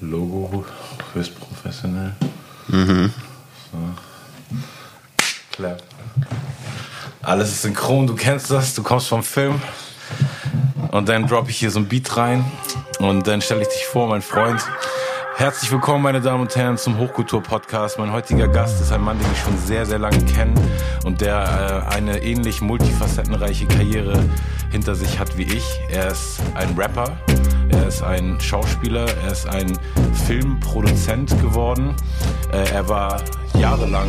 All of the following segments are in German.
Logo höchst professionell. Mhm. So. Clap. Alles ist synchron, du kennst das, du kommst vom Film. Und dann droppe ich hier so ein Beat rein. Und dann stelle ich dich vor, mein Freund. Herzlich willkommen, meine Damen und Herren, zum Hochkultur-Podcast. Mein heutiger Gast ist ein Mann, den ich schon sehr, sehr lange kenne und der äh, eine ähnlich multifacettenreiche Karriere hinter sich hat wie ich. Er ist ein Rapper, er ist ein Schauspieler, er ist ein Filmproduzent geworden. Äh, er war jahrelang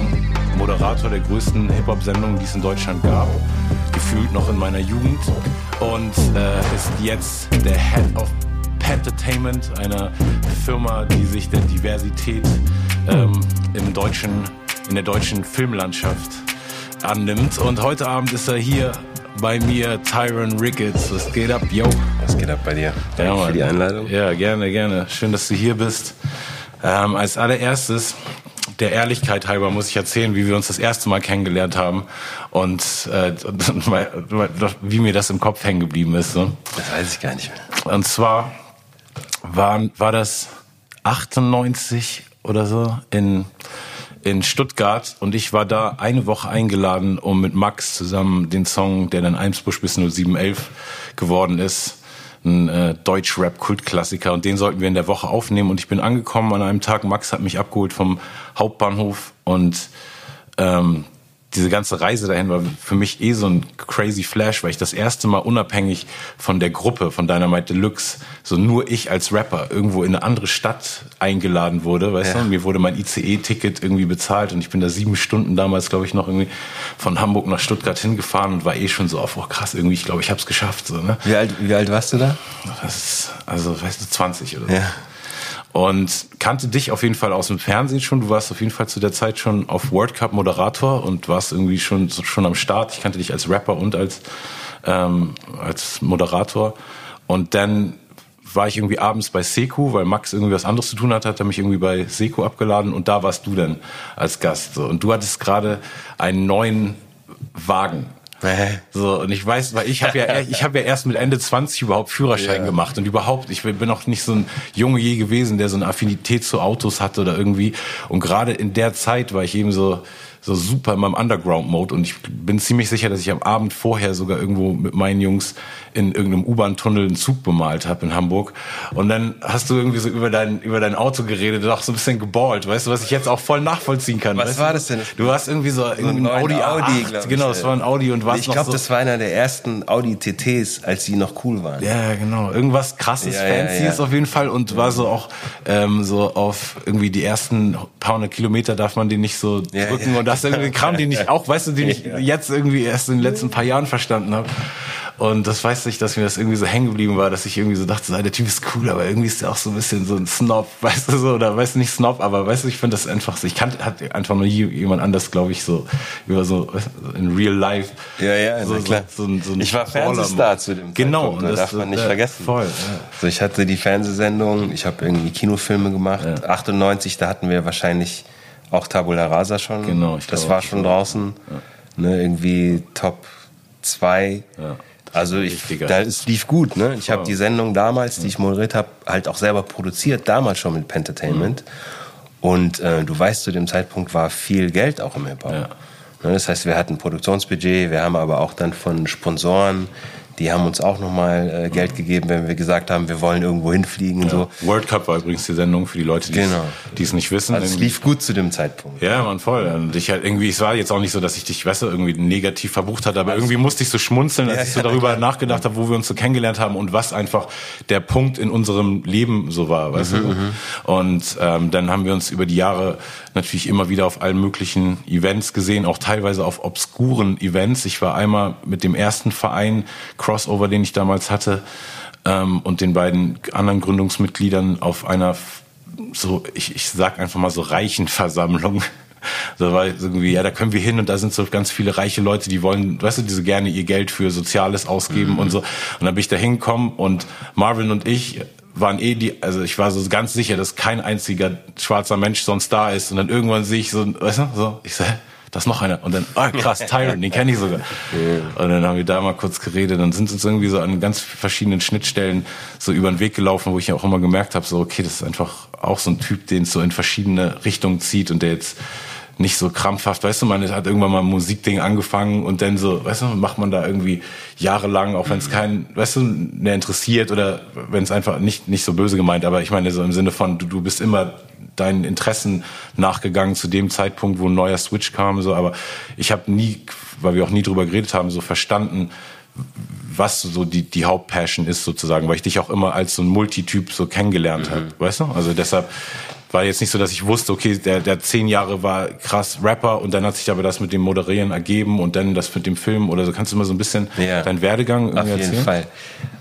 Moderator der größten Hip-Hop-Sendungen, die es in Deutschland gab, gefühlt noch in meiner Jugend und äh, ist jetzt der Head of Entertainment, einer Firma, die sich der Diversität ähm, im deutschen, in der deutschen Filmlandschaft annimmt. Und heute Abend ist er hier bei mir, Tyron Ricketts. Was geht ab, yo? Was geht ab bei dir? Danke ja, für die Einladung. Ja, gerne, gerne. Schön, dass du hier bist. Ähm, als allererstes, der Ehrlichkeit halber, muss ich erzählen, wie wir uns das erste Mal kennengelernt haben und äh, wie mir das im Kopf hängen geblieben ist. So. Das weiß ich gar nicht mehr. Und zwar war, war das 98 oder so in, in Stuttgart und ich war da eine Woche eingeladen, um mit Max zusammen den Song, der dann Eimsbusch bis 0711 geworden ist, ein äh, Deutsch-Rap-Kultklassiker. Und den sollten wir in der Woche aufnehmen. Und ich bin angekommen an einem Tag, Max hat mich abgeholt vom Hauptbahnhof und ähm, diese ganze Reise dahin war für mich eh so ein crazy Flash, weil ich das erste Mal unabhängig von der Gruppe von Dynamite Deluxe, so nur ich als Rapper irgendwo in eine andere Stadt eingeladen wurde, weißt ja. du? Mir wurde mein ICE-Ticket irgendwie bezahlt und ich bin da sieben Stunden damals, glaube ich, noch irgendwie von Hamburg nach Stuttgart hingefahren und war eh schon so auf, oh krass, irgendwie, ich glaube, ich habe es geschafft. So, ne? wie, alt, wie alt warst du da? Das ist, also, weißt du, 20 oder so. Ja und kannte dich auf jeden Fall aus dem Fernsehen schon. Du warst auf jeden Fall zu der Zeit schon auf World Cup Moderator und warst irgendwie schon schon am Start. Ich kannte dich als Rapper und als ähm, als Moderator. Und dann war ich irgendwie abends bei Seku, weil Max irgendwie was anderes zu tun hat, hat er mich irgendwie bei Seku abgeladen und da warst du dann als Gast. Und du hattest gerade einen neuen Wagen so, und ich weiß, weil ich habe ja, ich habe ja erst mit Ende 20 überhaupt Führerschein ja. gemacht und überhaupt, ich bin auch nicht so ein Junge je gewesen, der so eine Affinität zu Autos hatte oder irgendwie. Und gerade in der Zeit war ich eben so, so super in meinem Underground-Mode und ich bin ziemlich sicher, dass ich am Abend vorher sogar irgendwo mit meinen Jungs in irgendeinem U-Bahn-Tunnel einen Zug bemalt habe in Hamburg. Und dann hast du irgendwie so über dein, über dein Auto geredet und auch so ein bisschen geballt, weißt du, was ich jetzt auch voll nachvollziehen kann. Was war das denn? Du hast irgendwie so, so ein Audi Audi, A8, genau, es war ein Audi und was Ich glaube, so das war einer der ersten Audi TTs, als die noch cool waren. Ja, genau. Irgendwas krasses, ja, fancyes ja, ja. auf jeden Fall und war so auch ähm, so auf irgendwie die ersten paar hundert Kilometer darf man den nicht so drücken und das irgendwie Kram, den ich auch, weißt du, den ich jetzt irgendwie erst in den letzten paar Jahren verstanden habe. Und das weiß ich, dass mir das irgendwie so hängen geblieben war, dass ich irgendwie so dachte, so, der Typ ist cool, aber irgendwie ist der auch so ein bisschen so ein Snob, weißt du so, oder weißt du nicht Snob, aber weißt du, ich finde das einfach so, ich kannte, hat einfach nur jemand anders, glaube ich, so, über so, in real life. Ja, ja, so, klar. So, so, so ich war Fernsehstar zu dem Genau, Zeitpunkt, das darf man nicht äh, vergessen. Voll, ja. So, ich hatte die Fernsehsendung, ich habe irgendwie Kinofilme gemacht, ja. 98, da hatten wir wahrscheinlich auch Tabula Rasa schon. Genau, ich Das war schon draußen, ja. ne, irgendwie Top 2. Ja also ich, da, es lief gut. Ne? Ich habe die Sendung damals, die ich moderiert habe, halt auch selber produziert, damals schon mit Pentertainment. Mhm. Und äh, du weißt, zu dem Zeitpunkt war viel Geld auch im Hip-Hop. Ja. Ne? Das heißt, wir hatten Produktionsbudget, wir haben aber auch dann von Sponsoren die haben uns auch nochmal äh, Geld gegeben, wenn wir gesagt haben, wir wollen irgendwo hinfliegen. Ja. So. World Cup war übrigens die Sendung für die Leute, die genau. es nicht wissen. Also es lief gut zu dem Zeitpunkt. Ja, man voll. Und ich halt irgendwie, es war jetzt auch nicht so, dass ich dich, weißt du, irgendwie negativ verbucht hatte, aber irgendwie musste ich so schmunzeln, als ja, ich so darüber nachgedacht habe, wo wir uns so kennengelernt haben und was einfach der Punkt in unserem Leben so war, weißt mhm, du. Mhm. Und ähm, dann haben wir uns über die Jahre natürlich immer wieder auf allen möglichen Events gesehen, auch teilweise auf obskuren Events. Ich war einmal mit dem ersten Verein Crossover, den ich damals hatte, ähm, und den beiden anderen Gründungsmitgliedern auf einer so, ich, ich sag einfach mal so reichen Versammlung. Da war irgendwie, ja, da können wir hin und da sind so ganz viele reiche Leute, die wollen, weißt du, die so gerne ihr Geld für Soziales ausgeben mhm. und so. Und dann bin ich da hingekommen und Marvin und ich waren eh die, also ich war so ganz sicher, dass kein einziger schwarzer Mensch sonst da ist. Und dann irgendwann sehe ich so, weißt du, so, ich sag, das ist noch einer. Und dann, ah, krass, Tyrant, den kenne ich sogar. Und dann haben wir da mal kurz geredet. Dann sind uns irgendwie so an ganz verschiedenen Schnittstellen so über den Weg gelaufen, wo ich auch immer gemerkt habe, so, okay, das ist einfach auch so ein Typ, den es so in verschiedene Richtungen zieht und der jetzt nicht so krampfhaft, weißt du, man hat irgendwann mal ein Musikding angefangen und dann so, weißt du, macht man da irgendwie jahrelang, auch wenn es keinen, weißt du, mehr interessiert oder wenn es einfach nicht, nicht so böse gemeint, aber ich meine so im Sinne von, du, du bist immer deinen Interessen nachgegangen zu dem Zeitpunkt, wo ein neuer Switch kam, so, aber ich habe nie, weil wir auch nie drüber geredet haben, so verstanden, was so die, die Hauptpassion ist sozusagen, weil ich dich auch immer als so ein Multityp so kennengelernt mhm. habe, weißt du? Also deshalb, war jetzt nicht so, dass ich wusste, okay, der, der zehn Jahre war krass Rapper und dann hat sich aber das mit dem Moderieren ergeben und dann das mit dem Film oder so. Kannst du mal so ein bisschen ja, deinen Werdegang irgendwie Auf jeden erzählen? Fall.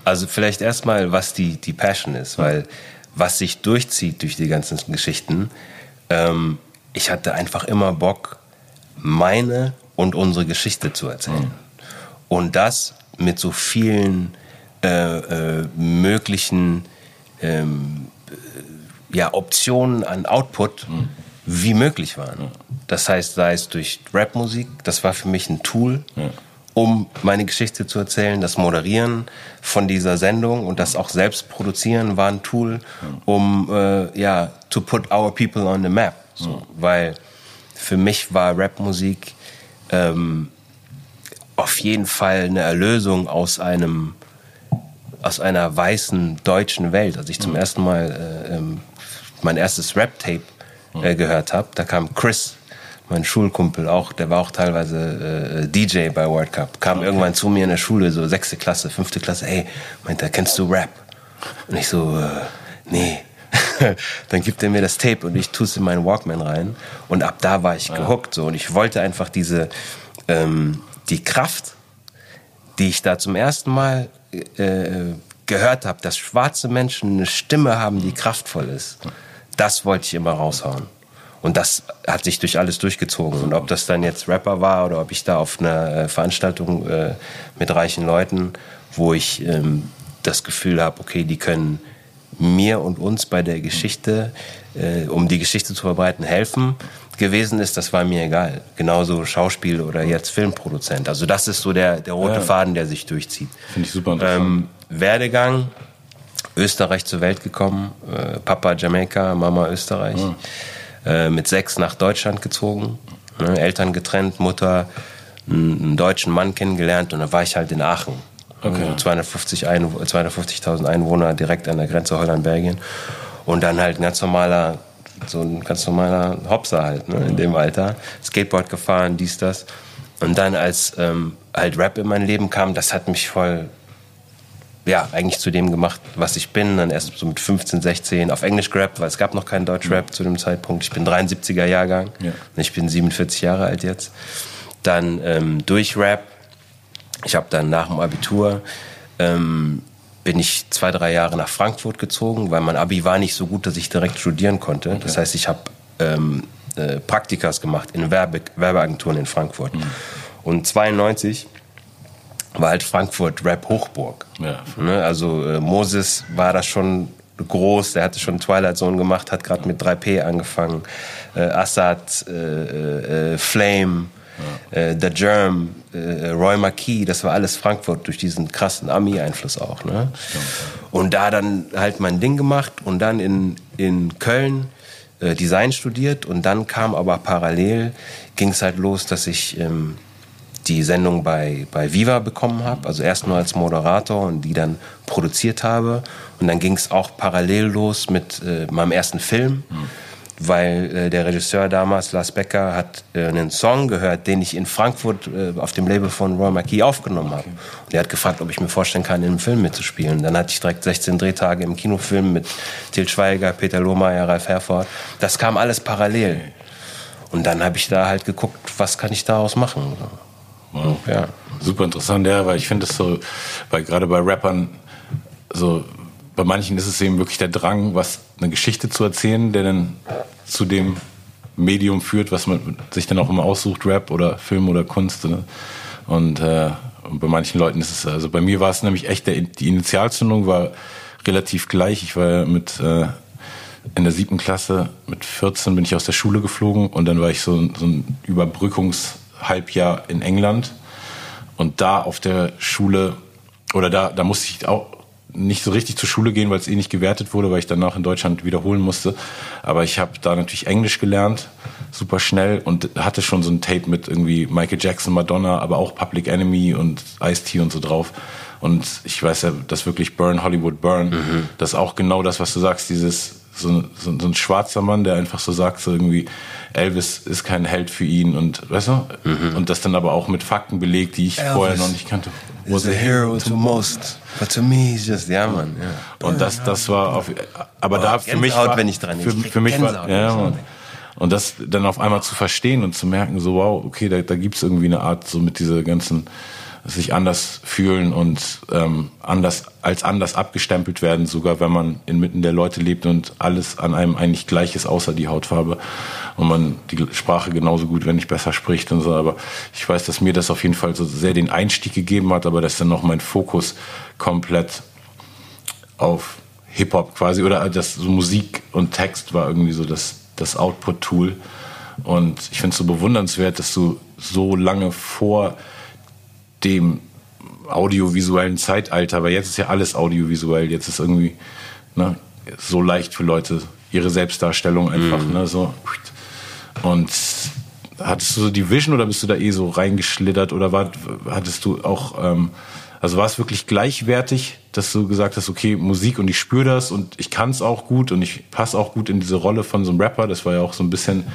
Also vielleicht erstmal, was die, die Passion ist, weil was sich durchzieht durch die ganzen Geschichten, ähm, ich hatte einfach immer Bock, meine und unsere Geschichte zu erzählen. Mhm. Und das mit so vielen äh, äh, möglichen ähm, ja, Optionen an Output mhm. wie möglich waren. Das heißt, sei es durch Rapmusik, das war für mich ein Tool, ja. um meine Geschichte zu erzählen. Das Moderieren von dieser Sendung und das auch selbst produzieren war ein Tool, um äh, ja, to put our people on the map. So, Weil für mich war Rapmusik ähm, auf jeden Fall eine Erlösung aus einem aus einer weißen deutschen Welt. Als ich zum ersten Mal äh, ähm, mein erstes Rap-Tape äh, gehört habe. Da kam Chris, mein Schulkumpel auch, der war auch teilweise äh, DJ bei World Cup, kam okay. irgendwann zu mir in der Schule, so sechste Klasse, fünfte Klasse, hey, meint er, kennst du Rap? Und ich so, äh, nee. dann gibt er mir das Tape und ich tue es in meinen Walkman rein. Und ab da war ich ja. gehuckt so und ich wollte einfach diese ähm, die Kraft, die ich da zum ersten Mal äh, gehört habe, dass schwarze Menschen eine Stimme haben, die kraftvoll ist das wollte ich immer raushauen. Und das hat sich durch alles durchgezogen. Und ob das dann jetzt Rapper war oder ob ich da auf einer äh, Veranstaltung äh, mit reichen Leuten, wo ich ähm, das Gefühl habe, okay, die können mir und uns bei der Geschichte, äh, um die Geschichte zu verbreiten, helfen gewesen ist, das war mir egal. Genauso Schauspiel oder jetzt Filmproduzent. Also das ist so der, der rote ja. Faden, der sich durchzieht. Finde ich super interessant. Ähm, Werdegang, Österreich zur Welt gekommen. Äh, Papa Jamaika, Mama Österreich. Mhm. Äh, mit sechs nach Deutschland gezogen. Ne, Eltern getrennt, Mutter einen deutschen Mann kennengelernt und dann war ich halt in Aachen. Okay. Also 250 Einw 250.000 Einwohner direkt an der Grenze Holland-Belgien. Und dann halt ein ganz normaler, so ein ganz normaler Hopser halt, ne, in dem Alter. Skateboard gefahren, dies, das. Und dann als ähm, halt Rap in mein Leben kam, das hat mich voll ja, eigentlich zu dem gemacht, was ich bin. Dann erst so mit 15, 16 auf Englisch gerappt, weil es gab noch keinen Deutschrap ja. zu dem Zeitpunkt. Ich bin 73er Jahrgang. Ja. Ich bin 47 Jahre alt jetzt. Dann ähm, durch Rap. Ich habe dann nach dem Abitur ähm, bin ich zwei, drei Jahre nach Frankfurt gezogen, weil mein Abi war nicht so gut, dass ich direkt studieren konnte. Okay. Das heißt, ich habe ähm, äh, Praktikas gemacht in Werbe Werbeagenturen in Frankfurt. Mhm. Und 92 war halt Frankfurt Rap Hochburg. Ja. Ne? Also äh, Moses war da schon groß, der hatte schon Twilight Zone gemacht, hat gerade mit 3P angefangen. Äh, Assad, äh, äh, Flame, ja. Äh, The Germ, äh, Roy Marquis, das war alles Frankfurt durch diesen krassen Ami-Einfluss auch. Ne? Stimmt, ja. Und da dann halt mein Ding gemacht und dann in, in Köln Design studiert und dann kam aber parallel, ging es halt los, dass ich ähm, die Sendung bei, bei Viva bekommen habe, also erst nur als Moderator und die dann produziert habe. Und dann ging es auch parallel los mit äh, meinem ersten Film, mhm. weil äh, der Regisseur damals, Lars Becker, hat äh, einen Song gehört, den ich in Frankfurt äh, auf dem Label von Roy Marquis aufgenommen habe. Und er hat gefragt, ob ich mir vorstellen kann, in einem Film mitzuspielen. Dann hatte ich direkt 16 Drehtage im Kinofilm mit Til Schweiger, Peter Lohmeier, Ralf Herford. Das kam alles parallel. Und dann habe ich da halt geguckt, was kann ich daraus machen. Wow. Ja. Super interessant, ja, weil ich finde es so, weil gerade bei Rappern, so bei manchen ist es eben wirklich der Drang, was eine Geschichte zu erzählen, der dann zu dem Medium führt, was man sich dann auch immer aussucht, Rap oder Film oder Kunst. Ne? Und, äh, und bei manchen Leuten ist es, also bei mir war es nämlich echt, der, die Initialzündung war relativ gleich. Ich war mit äh, in der siebten Klasse mit 14 bin ich aus der Schule geflogen und dann war ich so, so ein Überbrückungshalbjahr in England. Und da auf der Schule, oder da, da musste ich auch nicht so richtig zur Schule gehen, weil es eh nicht gewertet wurde, weil ich danach in Deutschland wiederholen musste. Aber ich habe da natürlich Englisch gelernt, super schnell und hatte schon so ein Tape mit irgendwie Michael Jackson, Madonna, aber auch Public Enemy und Ice-T und so drauf. Und ich weiß ja, dass wirklich Burn, Hollywood Burn, mhm. das ist auch genau das, was du sagst, dieses so, so, so ein schwarzer Mann, der einfach so sagt, so irgendwie, Elvis ist kein Held für ihn und weißt du? Mhm. Und das dann aber auch mit Fakten belegt, die ich Elvis vorher noch nicht kannte. Was a hero to most, but to me he's just ja man. Ja. Und das das war auf, aber oh, da für mich war, wenn ich dran für, für mich war ja man. Und das dann auf einmal zu verstehen und zu merken, so wow, okay, da, da gibt's irgendwie eine Art so mit dieser ganzen sich anders fühlen und ähm, anders als anders abgestempelt werden, sogar wenn man inmitten der Leute lebt und alles an einem eigentlich gleich ist, außer die Hautfarbe und man die Sprache genauso gut, wenn nicht besser spricht und so. Aber ich weiß, dass mir das auf jeden Fall so sehr den Einstieg gegeben hat, aber dass dann noch mein Fokus komplett auf Hip-Hop quasi oder das so Musik und Text war irgendwie so das, das Output-Tool. Und ich finde es so bewundernswert, dass du so lange vor dem audiovisuellen Zeitalter, weil jetzt ist ja alles audiovisuell, jetzt ist irgendwie ne, so leicht für Leute ihre Selbstdarstellung einfach, mhm. ne, so. Und hattest du so die Vision oder bist du da eh so reingeschlittert oder war, hattest du auch, ähm, also war es wirklich gleichwertig, dass du gesagt hast, okay, Musik und ich spüre das und ich kann es auch gut und ich passe auch gut in diese Rolle von so einem Rapper. Das war ja auch so ein bisschen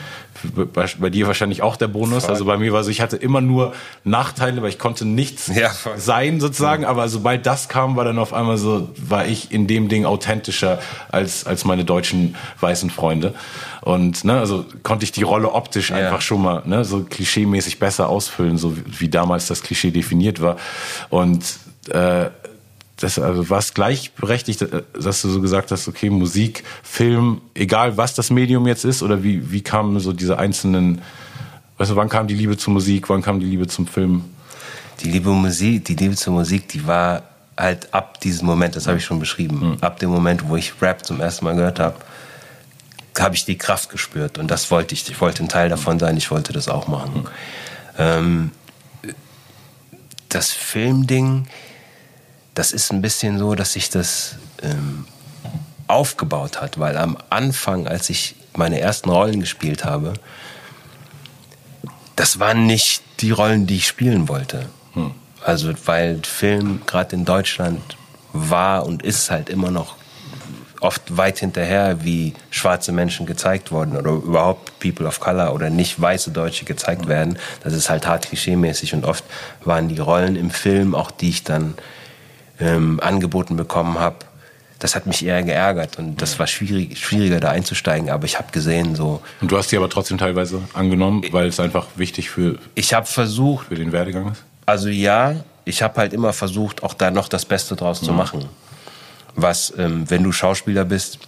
bei, bei dir wahrscheinlich auch der Bonus. Voll. Also bei mir war so, ich hatte immer nur Nachteile, weil ich konnte nichts ja, sein sozusagen. Aber sobald das kam, war dann auf einmal so, war ich in dem Ding authentischer als, als meine deutschen weißen Freunde. Und ne, also konnte ich die Rolle optisch ja. einfach schon mal ne, so klischeemäßig besser ausfüllen, so wie damals das Klischee definiert war. Und äh, das also was gleichberechtigt, äh, dass du so gesagt hast, okay, Musik, Film, egal was das Medium jetzt ist, oder wie, wie kamen so diese einzelnen, weißt du, wann kam die Liebe zur Musik, wann kam die Liebe zum Film? Die Liebe Musik, die Liebe zur Musik, die war halt ab diesem Moment, das habe ich schon beschrieben, mhm. ab dem Moment, wo ich Rap zum ersten Mal gehört habe, habe ich die Kraft gespürt und das wollte ich. Ich wollte ein Teil davon sein, ich wollte das auch machen. Mhm. Ähm, das Filmding, das ist ein bisschen so, dass sich das ähm, aufgebaut hat, weil am Anfang, als ich meine ersten Rollen gespielt habe, das waren nicht die Rollen, die ich spielen wollte. Hm. Also weil Film gerade in Deutschland war und ist halt immer noch oft weit hinterher, wie schwarze Menschen gezeigt wurden oder überhaupt People of Color oder nicht weiße Deutsche gezeigt werden. Das ist halt hart klischeemäßig und oft waren die Rollen im Film, auch die ich dann ähm, angeboten bekommen habe, das hat mich eher geärgert und das war schwierig, schwieriger da einzusteigen. Aber ich habe gesehen so. Und du hast die aber trotzdem teilweise angenommen, weil es einfach wichtig für. Ich habe versucht. Für den Werdegang ist. Also ja, ich habe halt immer versucht, auch da noch das Beste draus mhm. zu machen. Was, ähm, wenn du Schauspieler bist,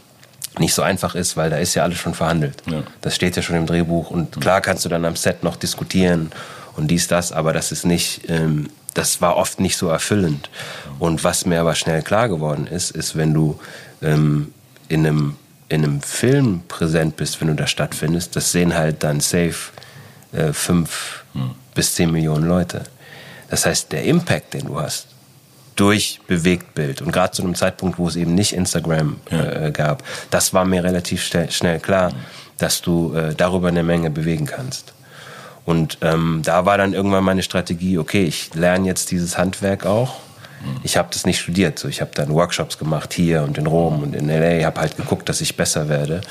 nicht so einfach ist, weil da ist ja alles schon verhandelt. Ja. Das steht ja schon im Drehbuch und klar kannst du dann am Set noch diskutieren und dies, das, aber das ist nicht ähm, das war oft nicht so erfüllend. Und was mir aber schnell klar geworden ist, ist, wenn du ähm, in, einem, in einem Film präsent bist, wenn du da stattfindest, das sehen halt dann safe äh, fünf hm. bis zehn Millionen Leute. Das heißt, der Impact, den du hast, durch Bewegtbild und gerade zu einem Zeitpunkt, wo es eben nicht Instagram ja. äh, gab, das war mir relativ schnell klar, dass du äh, darüber eine Menge bewegen kannst. Und ähm, da war dann irgendwann meine Strategie, okay, ich lerne jetzt dieses Handwerk auch. Ich habe das nicht studiert. So, ich habe dann Workshops gemacht hier und in Rom und in LA. habe halt geguckt, dass ich besser werde,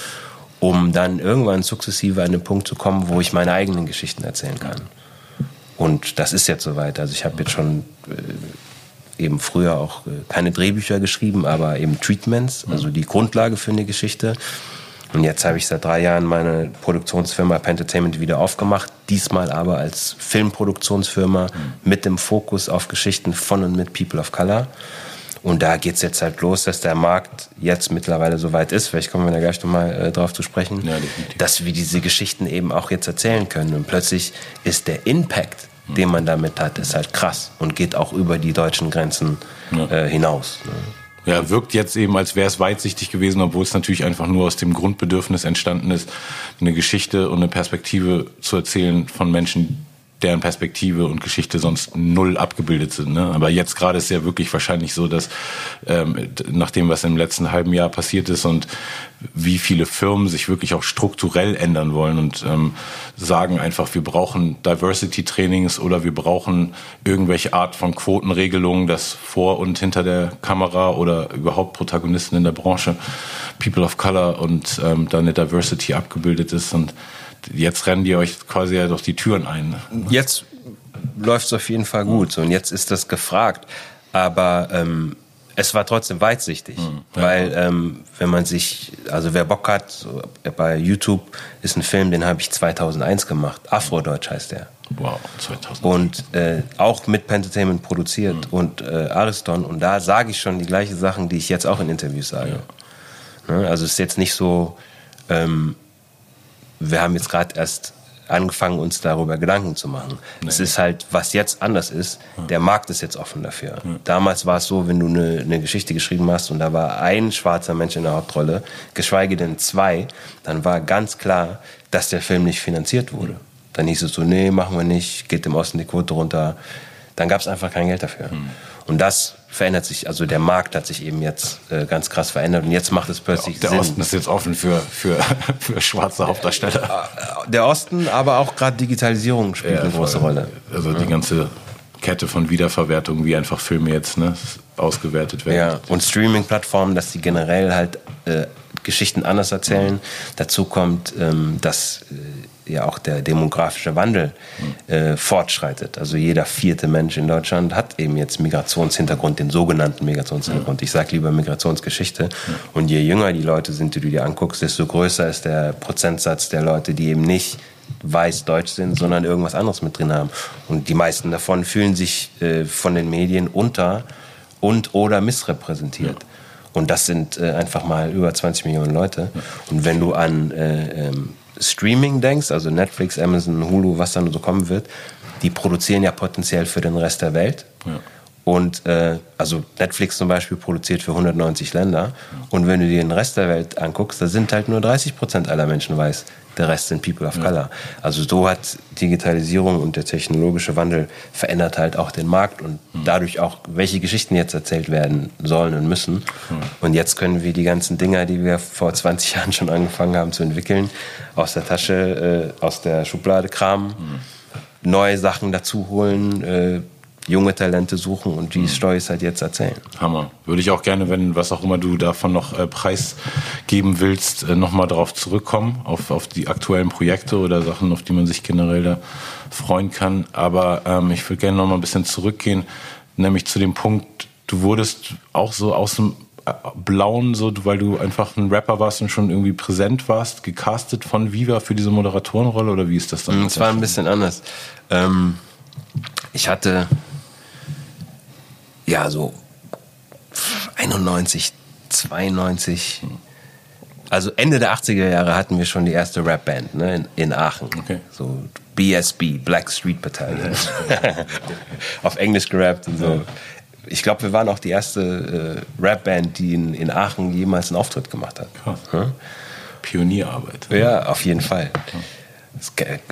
um dann irgendwann sukzessive an den Punkt zu kommen, wo ich meine eigenen Geschichten erzählen kann. Und das ist jetzt soweit. Also ich habe jetzt schon äh, eben früher auch äh, keine Drehbücher geschrieben, aber eben Treatments, also die Grundlage für eine Geschichte. Und jetzt habe ich seit drei Jahren meine Produktionsfirma Pentertainment wieder aufgemacht. Diesmal aber als Filmproduktionsfirma mhm. mit dem Fokus auf Geschichten von und mit People of Color. Und da geht es jetzt halt los, dass der Markt jetzt mittlerweile so weit ist, vielleicht kommen wir da gleich nochmal äh, drauf zu sprechen, ja, dass wir diese Geschichten eben auch jetzt erzählen können. Und plötzlich ist der Impact, mhm. den man damit hat, ist halt krass und geht auch über die deutschen Grenzen ja. äh, hinaus. Ne? Ja, wirkt jetzt eben, als wäre es weitsichtig gewesen, obwohl es natürlich einfach nur aus dem Grundbedürfnis entstanden ist, eine Geschichte und eine Perspektive zu erzählen von Menschen, deren Perspektive und Geschichte sonst null abgebildet sind. Ne? Aber jetzt gerade ist ja wirklich wahrscheinlich so, dass ähm, nach dem, was im letzten halben Jahr passiert ist und wie viele Firmen sich wirklich auch strukturell ändern wollen und ähm, sagen einfach, wir brauchen Diversity-Trainings oder wir brauchen irgendwelche Art von Quotenregelungen, dass vor und hinter der Kamera oder überhaupt Protagonisten in der Branche People of Color und ähm, da eine Diversity abgebildet ist und jetzt rennen die euch quasi ja durch die Türen ein. Ne? Jetzt läuft es auf jeden Fall gut so, und jetzt ist das gefragt. Aber ähm, es war trotzdem weitsichtig, mhm, ja. weil ähm, wenn man sich, also wer Bock hat, so, bei YouTube ist ein Film, den habe ich 2001 gemacht. Afrodeutsch heißt der. Wow, 2001. Und äh, auch mit Pentertainment produziert mhm. und äh, Ariston. Und da sage ich schon die gleichen Sachen, die ich jetzt auch in Interviews sage. Ja. Ne? Also es ist jetzt nicht so, ähm, wir haben jetzt gerade erst angefangen, uns darüber Gedanken zu machen. Nee. Es ist halt, was jetzt anders ist, der Markt ist jetzt offen dafür. Ja. Damals war es so, wenn du eine, eine Geschichte geschrieben hast und da war ein schwarzer Mensch in der Hauptrolle, geschweige denn zwei, dann war ganz klar, dass der Film nicht finanziert wurde. Dann hieß es so, nee, machen wir nicht, geht im Osten die Quote runter. Dann gab es einfach kein Geld dafür. Mhm. Und das verändert sich, also der Markt hat sich eben jetzt äh, ganz krass verändert und jetzt macht es plötzlich der Sinn. Der Osten ist jetzt offen für, für, für schwarze Hauptdarsteller. Der Osten, aber auch gerade Digitalisierung spielt ja, eine große Rolle. Also die ganze Kette von Wiederverwertung, wie einfach Filme jetzt ne, ausgewertet werden. Ja, und Streaming-Plattformen, dass die generell halt äh, Geschichten anders erzählen. Dazu kommt, ähm, dass äh, ja auch der demografische Wandel äh, fortschreitet. Also jeder vierte Mensch in Deutschland hat eben jetzt Migrationshintergrund, den sogenannten Migrationshintergrund. Ich sage lieber Migrationsgeschichte. Und je jünger die Leute sind, die du dir anguckst, desto größer ist der Prozentsatz der Leute, die eben nicht weiß-deutsch sind, sondern irgendwas anderes mit drin haben. Und die meisten davon fühlen sich äh, von den Medien unter und oder missrepräsentiert. Und das sind äh, einfach mal über 20 Millionen Leute. Und wenn du an äh, ähm, Streaming denkst, also Netflix, Amazon, Hulu, was dann so kommen wird, die produzieren ja potenziell für den Rest der Welt. Ja. Und äh, also Netflix zum Beispiel produziert für 190 Länder. Und wenn du dir den Rest der Welt anguckst, da sind halt nur 30 Prozent aller Menschen weiß. Der Rest sind People of ja. Color. Also so hat Digitalisierung und der technologische Wandel verändert halt auch den Markt und mhm. dadurch auch, welche Geschichten jetzt erzählt werden sollen und müssen. Mhm. Und jetzt können wir die ganzen Dinger, die wir vor 20 Jahren schon angefangen haben zu entwickeln, aus der Tasche, äh, aus der Schublade kramen, mhm. neue Sachen dazu holen, äh, junge Talente suchen und die mhm. Storys halt jetzt erzählen. Hammer. Würde ich auch gerne, wenn was auch immer du davon noch äh, preisgeben willst, äh, nochmal darauf zurückkommen, auf, auf die aktuellen Projekte oder Sachen, auf die man sich generell da freuen kann. Aber ähm, ich würde gerne nochmal ein bisschen zurückgehen, nämlich zu dem Punkt, du wurdest auch so aus dem äh, Blauen, so, weil du einfach ein Rapper warst und schon irgendwie präsent warst, gecastet von Viva für diese Moderatorenrolle oder wie ist das dann? Es war ein bisschen anders. Ähm, ich hatte ja, so 91, 92. Also Ende der 80er Jahre hatten wir schon die erste Rapband ne, in, in Aachen. Okay. So BSB, Black Street Battalion. Auf Englisch gerappt und so. Ich glaube, wir waren auch die erste äh, Rapband, die in, in Aachen jemals einen Auftritt gemacht hat. Krass. Hm? Pionierarbeit. Ja, auf jeden Fall.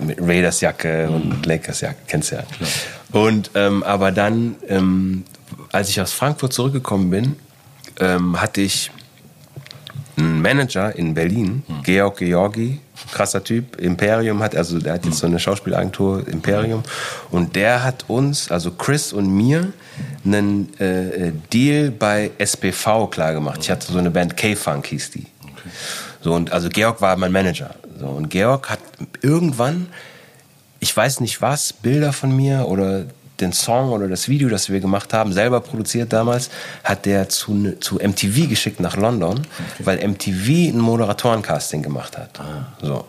Mit Raiders Jacke mhm. und Lakers Jacke, kennst du ja. Klar. Und ähm, aber dann ähm, als ich aus Frankfurt zurückgekommen bin, ähm, hatte ich einen Manager in Berlin, hm. Georg Georgi, krasser Typ, Imperium hat, also der hat jetzt so eine Schauspielagentur, Imperium, und der hat uns, also Chris und mir, einen äh, Deal bei SPV klargemacht. Ich hatte so eine Band K-Funk hieß die. So, und also Georg war mein Manager. So, und Georg hat irgendwann, ich weiß nicht was, Bilder von mir oder den Song oder das Video, das wir gemacht haben, selber produziert damals, hat der zu, zu MTV geschickt nach London, okay. weil MTV ein Moderatorencasting gemacht hat. Ah. So.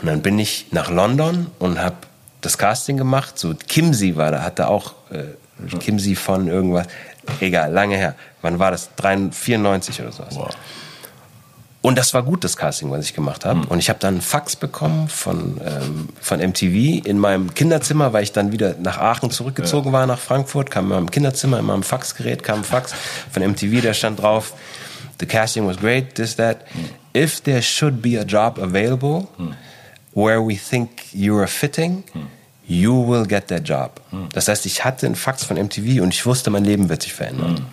Und dann bin ich nach London und habe das Casting gemacht. So Kimsey war da, hatte auch äh, Kimsey von irgendwas. Egal, lange her. Wann war das? 94 oder sowas. Wow. Und das war gut, das Casting, was ich gemacht habe. Mhm. Und ich habe dann einen Fax bekommen von, ähm, von MTV in meinem Kinderzimmer, weil ich dann wieder nach Aachen zurückgezogen ja. war, nach Frankfurt, kam in meinem Kinderzimmer, in meinem Faxgerät kam ein Fax von MTV, der stand drauf, the casting was great, this, that. Mhm. If there should be a job available mhm. where we think you are fitting, mhm. you will get that job. Das heißt, ich hatte einen Fax von MTV und ich wusste, mein Leben wird sich verändern.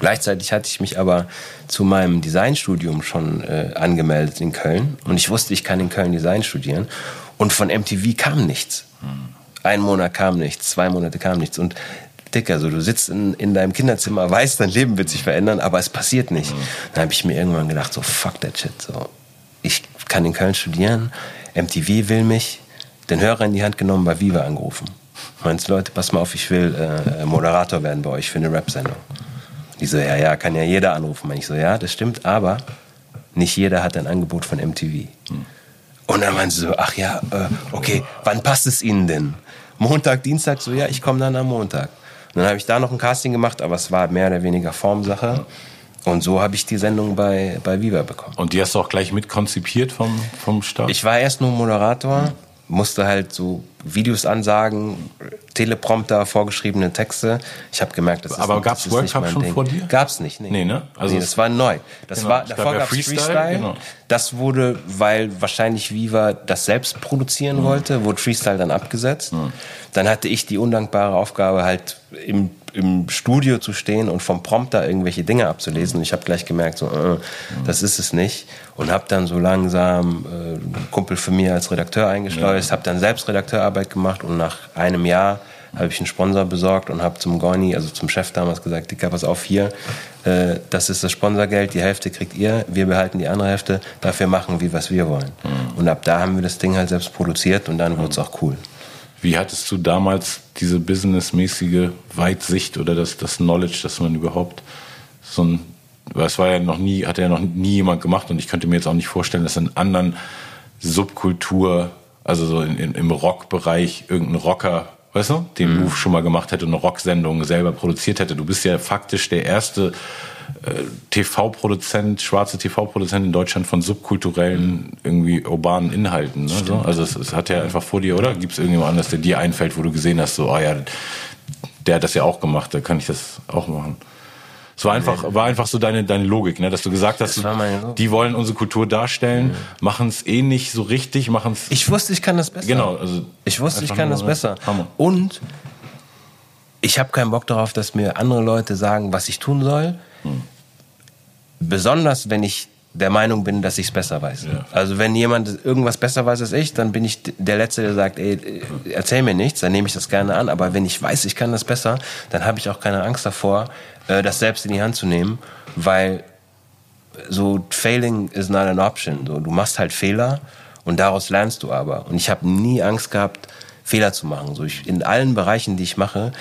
Gleichzeitig hatte ich mich aber zu meinem Designstudium schon äh, angemeldet in Köln und ich wusste, ich kann in Köln Design studieren und von MTV kam nichts. Ein Monat kam nichts, zwei Monate kam nichts und Dicker, so du sitzt in, in deinem Kinderzimmer, weißt, dein Leben wird sich verändern, aber es passiert nicht. Mhm. Dann habe ich mir irgendwann gedacht, so fuck that shit, so ich kann in Köln studieren, MTV will mich, den Hörer in die Hand genommen, bei Viva angerufen. Meinst Leute, pass mal auf, ich will äh, Moderator werden bei euch für eine Rap-Sendung. Die so, ja, ja, kann ja jeder anrufen. Und ich so, ja, das stimmt, aber nicht jeder hat ein Angebot von MTV. Hm. Und dann meinen sie so, ach ja, äh, okay, wann passt es Ihnen denn? Montag, Dienstag, so, ja, ich komme dann am Montag. Und dann habe ich da noch ein Casting gemacht, aber es war mehr oder weniger Formsache. Und so habe ich die Sendung bei, bei Viva bekommen. Und die hast du auch gleich mitkonzipiert vom, vom Start? Ich war erst nur Moderator. Hm musste halt so Videos ansagen, Teleprompter, vorgeschriebene Texte. Ich habe gemerkt, das ist Aber gab es Workshop schon Ding. vor dir? Gab's nicht, nee. Nee, ne? Also nee, das war neu. Das genau, war davor gab es Freestyle. Freestyle. Genau. Das wurde, weil wahrscheinlich Viva das selbst produzieren mhm. wollte, wurde Freestyle dann abgesetzt. Mhm. Dann hatte ich die undankbare Aufgabe halt im im Studio zu stehen und vom Prompter irgendwelche Dinge abzulesen. Und ich habe gleich gemerkt, so, äh, das ist es nicht. Und habe dann so langsam äh, einen Kumpel für mich als Redakteur eingeschleust, ja. habe dann selbst Redakteurarbeit gemacht und nach einem Jahr habe ich einen Sponsor besorgt und habe zum Gorni, also zum Chef damals gesagt, Dicker, pass auf hier, äh, das ist das Sponsorgeld, die Hälfte kriegt ihr, wir behalten die andere Hälfte, dafür machen wir, was wir wollen. Mhm. Und ab da haben wir das Ding halt selbst produziert und dann mhm. wurde es auch cool. Wie hattest du damals diese businessmäßige Weitsicht oder das, das Knowledge, dass man überhaupt so ein, es war ja noch nie, hat ja noch nie jemand gemacht und ich könnte mir jetzt auch nicht vorstellen, dass in anderen Subkultur, also so in, in, im Rockbereich irgendein Rocker, weißt du, den mhm. Move schon mal gemacht hätte und eine Rocksendung selber produziert hätte. Du bist ja faktisch der erste äh, TV-Produzent, schwarze TV-Produzent in Deutschland von subkulturellen, irgendwie urbanen Inhalten. Ne? So? Also es, es, hat ja einfach vor dir, oder? Gibt es irgendjemand anders, der dir einfällt, wo du gesehen hast, so, ah oh ja, der hat das ja auch gemacht, da kann ich das auch machen. War einfach, war einfach so deine, deine Logik, ne? dass du gesagt hast, die wollen unsere Kultur darstellen, mhm. machen es eh nicht so richtig, machen es. Ich wusste, ich kann das besser. Genau, also ich wusste, ich kann das besser. Hammer. Und ich habe keinen Bock darauf, dass mir andere Leute sagen, was ich tun soll. Hm. Besonders wenn ich der Meinung bin, dass ich es besser weiß. Ja. Also wenn jemand irgendwas besser weiß als ich, dann bin ich der Letzte, der sagt, ey, erzähl mir nichts, dann nehme ich das gerne an. Aber wenn ich weiß, ich kann das besser, dann habe ich auch keine Angst davor, das selbst in die Hand zu nehmen, weil so failing is not an option. So, du machst halt Fehler und daraus lernst du aber. Und ich habe nie Angst gehabt, Fehler zu machen. So ich, in allen Bereichen, die ich mache,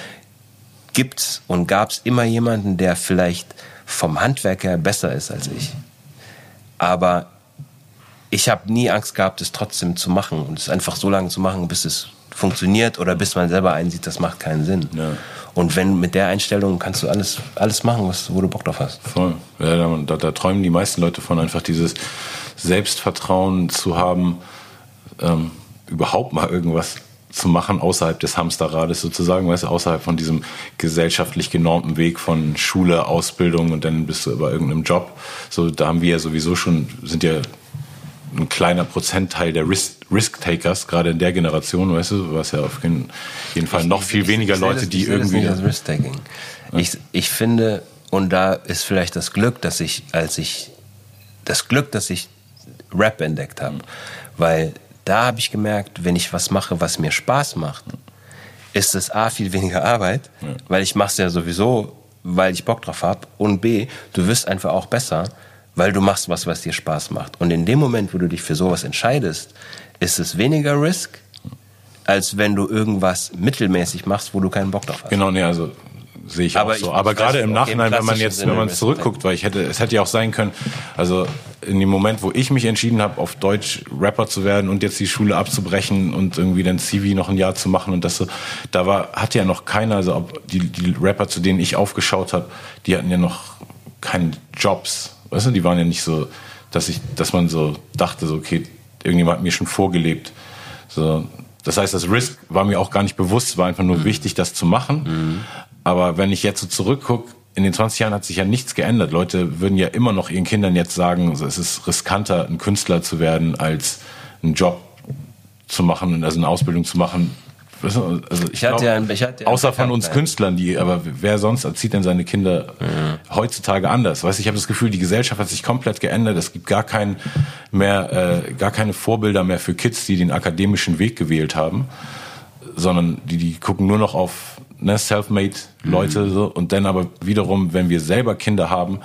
gibt's und gab's immer jemanden, der vielleicht vom Handwerk her besser ist als ich. Aber ich habe nie Angst gehabt, es trotzdem zu machen und es einfach so lange zu machen, bis es funktioniert oder bis man selber einsieht, das macht keinen Sinn. Ja. Und wenn mit der Einstellung kannst du alles, alles machen, was, wo du Bock drauf hast. Voll. Ja, da, da, träumen die meisten Leute von, einfach dieses Selbstvertrauen zu haben, ähm, überhaupt mal irgendwas zu machen außerhalb des Hamsterrades sozusagen, weißt du, außerhalb von diesem gesellschaftlich genormten Weg von Schule, Ausbildung und dann bist du bei irgendeinem Job. So, da haben wir ja sowieso schon, sind ja ein kleiner Prozentteil der Risk-Takers, gerade in der Generation, weißt du, was ja auf jeden, Fall noch viel weniger ich, Leute, das, die irgendwie. Das Risk-Taking. Ja. Ich, ich finde, und da ist vielleicht das Glück, dass ich, als ich, das Glück, dass ich Rap entdeckt habe, weil da habe ich gemerkt, wenn ich was mache, was mir Spaß macht, ist es A, viel weniger Arbeit, ja. weil ich mache es ja sowieso, weil ich Bock drauf habe. Und B, du wirst einfach auch besser, weil du machst was, was dir Spaß macht. Und in dem Moment, wo du dich für sowas entscheidest, ist es weniger Risk, als wenn du irgendwas mittelmäßig machst, wo du keinen Bock drauf hast. Genau, nee, also sehe ich aber auch so. Ich, aber gerade im Nachhinein, wenn man jetzt, wenn man zurückguckt, weil ich hätte, es hätte ja auch sein können, also in dem Moment, wo ich mich entschieden habe, auf Deutsch Rapper zu werden und jetzt die Schule abzubrechen und irgendwie dann CV noch ein Jahr zu machen und das so, da war, hatte ja noch keiner, also ob die, die Rapper, zu denen ich aufgeschaut habe, die hatten ja noch keine Jobs. Weißt du, die waren ja nicht so dass ich, dass man so dachte, so, okay, irgendjemand hat mir schon vorgelebt. So, das heißt, das Risk war mir auch gar nicht bewusst, war einfach nur mhm. wichtig, das zu machen. Mhm. Aber wenn ich jetzt so zurückgucke, in den 20 Jahren hat sich ja nichts geändert. Leute würden ja immer noch ihren Kindern jetzt sagen, es ist riskanter, ein Künstler zu werden, als einen Job zu machen, also eine Ausbildung zu machen, also ich, ich hatte glaub, ja, ich hatte ja außer von uns Künstlern, die, aber wer sonst erzieht denn seine Kinder mhm. heutzutage anders? Weißt, ich habe das Gefühl, die Gesellschaft hat sich komplett geändert. Es gibt gar kein mehr, äh, gar keine Vorbilder mehr für Kids, die den akademischen Weg gewählt haben, sondern die, die gucken nur noch auf ne, self-made Leute mhm. so und dann aber wiederum, wenn wir selber Kinder haben,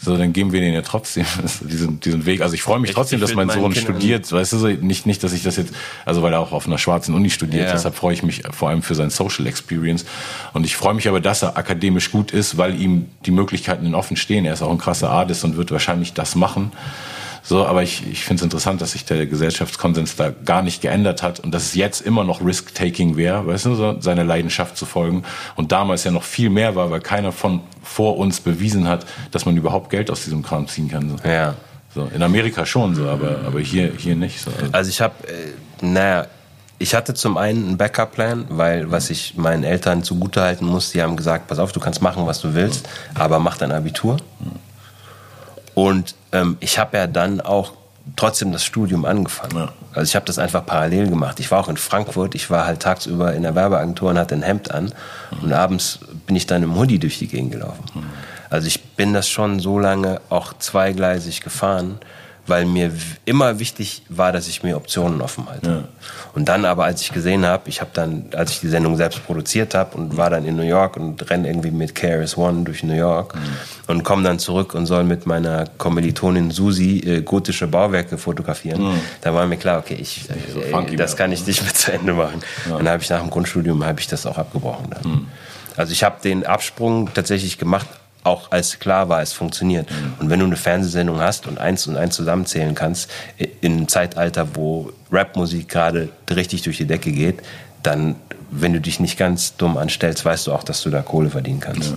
so, dann geben wir denen ja trotzdem diesen, diesen Weg. Also ich freue mich trotzdem, dass mein Sohn studiert. Weißt du, nicht, nicht, dass ich das jetzt, also weil er auch auf einer schwarzen Uni studiert, yeah. deshalb freue ich mich vor allem für sein Social Experience. Und ich freue mich aber, dass er akademisch gut ist, weil ihm die Möglichkeiten offen stehen. Er ist auch ein krasser Artist und wird wahrscheinlich das machen. So, aber ich, ich finde es interessant, dass sich der Gesellschaftskonsens da gar nicht geändert hat und dass es jetzt immer noch Risk-Taking wäre, weißt du, so, seine Leidenschaft zu folgen. Und damals ja noch viel mehr war, weil keiner von vor uns bewiesen hat, dass man überhaupt Geld aus diesem Kram ziehen kann. So. Ja. So, in Amerika schon so, aber, aber hier, hier nicht. So. Also ich habe, äh, naja, ich hatte zum einen einen Backup-Plan, weil was ich meinen Eltern zugutehalten muss, die haben gesagt, pass auf, du kannst machen, was du willst, aber mach dein Abitur. Und ähm, ich habe ja dann auch trotzdem das Studium angefangen. Ja. Also ich habe das einfach parallel gemacht. Ich war auch in Frankfurt, ich war halt tagsüber in der Werbeagentur und hatte ein Hemd an mhm. und abends bin ich dann im Hoodie durch die Gegend gelaufen. Mhm. Also ich bin das schon so lange auch zweigleisig gefahren, weil mir immer wichtig war, dass ich mir Optionen offen halte. Ja. Und dann aber, als ich gesehen habe, ich habe dann, als ich die Sendung selbst produziert habe und war dann in New York und renne irgendwie mit KRS One durch New York mhm. und komme dann zurück und soll mit meiner Kommilitonin Susi äh, gotische Bauwerke fotografieren, mhm. da war mir klar, okay, ich, äh, das kann ich nicht mehr zu Ende machen. Ja. Dann habe ich nach dem Grundstudium habe ich das auch abgebrochen. Dann. Mhm. Also ich habe den Absprung tatsächlich gemacht, auch als klar war, es funktioniert. Mhm. Und wenn du eine Fernsehsendung hast und eins und eins zusammenzählen kannst, in einem Zeitalter, wo Rapmusik gerade richtig durch die Decke geht, dann, wenn du dich nicht ganz dumm anstellst, weißt du auch, dass du da Kohle verdienen kannst. Ja.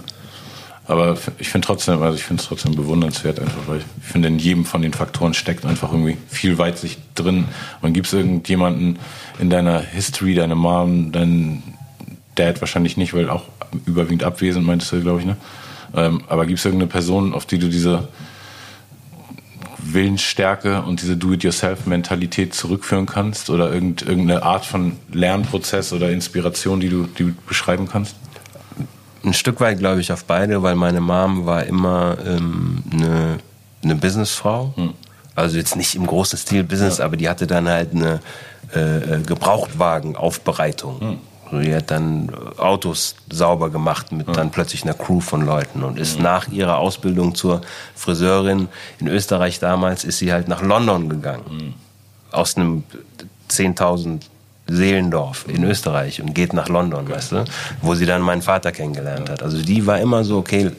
Aber ich finde trotzdem, also ich finde es trotzdem bewundernswert, einfach, weil ich finde, in jedem von den Faktoren steckt einfach irgendwie viel Weitsicht drin. Und gibt es irgendjemanden in deiner History, deine Mom, dein Dad wahrscheinlich nicht, weil auch überwiegend abwesend, meintest du, glaube ich, ne? Ähm, aber gibt es irgendeine Person, auf die du diese Willensstärke und diese Do-it-yourself-Mentalität zurückführen kannst? Oder irgendeine Art von Lernprozess oder Inspiration, die du, die du beschreiben kannst? Ein Stück weit glaube ich auf beide, weil meine Mom war immer ähm, eine, eine Businessfrau. Hm. Also jetzt nicht im großen Stil Business, ja. aber die hatte dann halt eine äh, äh Gebrauchtwagenaufbereitung. Hm. Die hat dann Autos sauber gemacht mit dann plötzlich einer Crew von Leuten. Und ist nach ihrer Ausbildung zur Friseurin in Österreich damals, ist sie halt nach London gegangen. Aus einem 10.000 Seelendorf in Österreich und geht nach London, weißt du, wo sie dann meinen Vater kennengelernt hat. Also die war immer so, okay,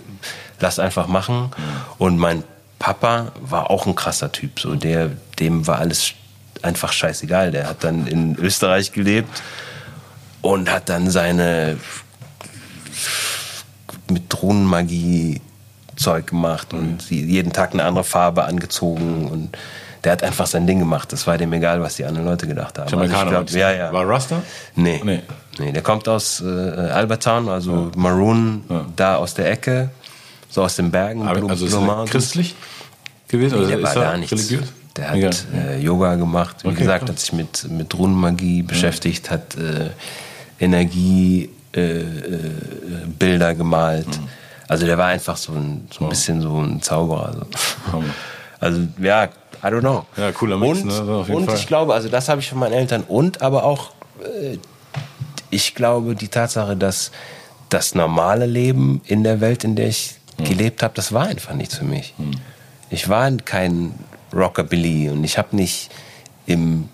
lass einfach machen. Und mein Papa war auch ein krasser Typ, so der, dem war alles einfach scheißegal. Der hat dann in Österreich gelebt und hat dann seine mit Drohnenmagie Zeug gemacht und jeden Tag eine andere Farbe angezogen und der hat einfach sein Ding gemacht. Das war dem egal, was die anderen Leute gedacht haben. Also glaub, ja, ja. War Rasta? Nee. nee. nee. der kommt aus äh, Albertown, also ja. Maroon, ja. da aus der Ecke, so aus den Bergen. Aber, also ist er christlich gewesen? Nee, der oder war gar nichts. Religiös? Der hat äh, Yoga gemacht, wie okay, gesagt, klar. hat sich mit, mit Runenmagie beschäftigt, hat äh, Energiebilder äh, äh gemalt. Mhm. Also der war einfach so ein, so ein bisschen so ein Zauberer. Also, also ja, I don't know. Ja, cooler Mix, und, ne? und Fall. ich glaube, also das habe ich von meinen Eltern und aber auch, äh, ich glaube, die Tatsache, dass das normale Leben in der Welt, in der ich mhm. gelebt habe, das war einfach nichts für mich. Mhm. Ich war kein Rockabilly und ich habe nicht im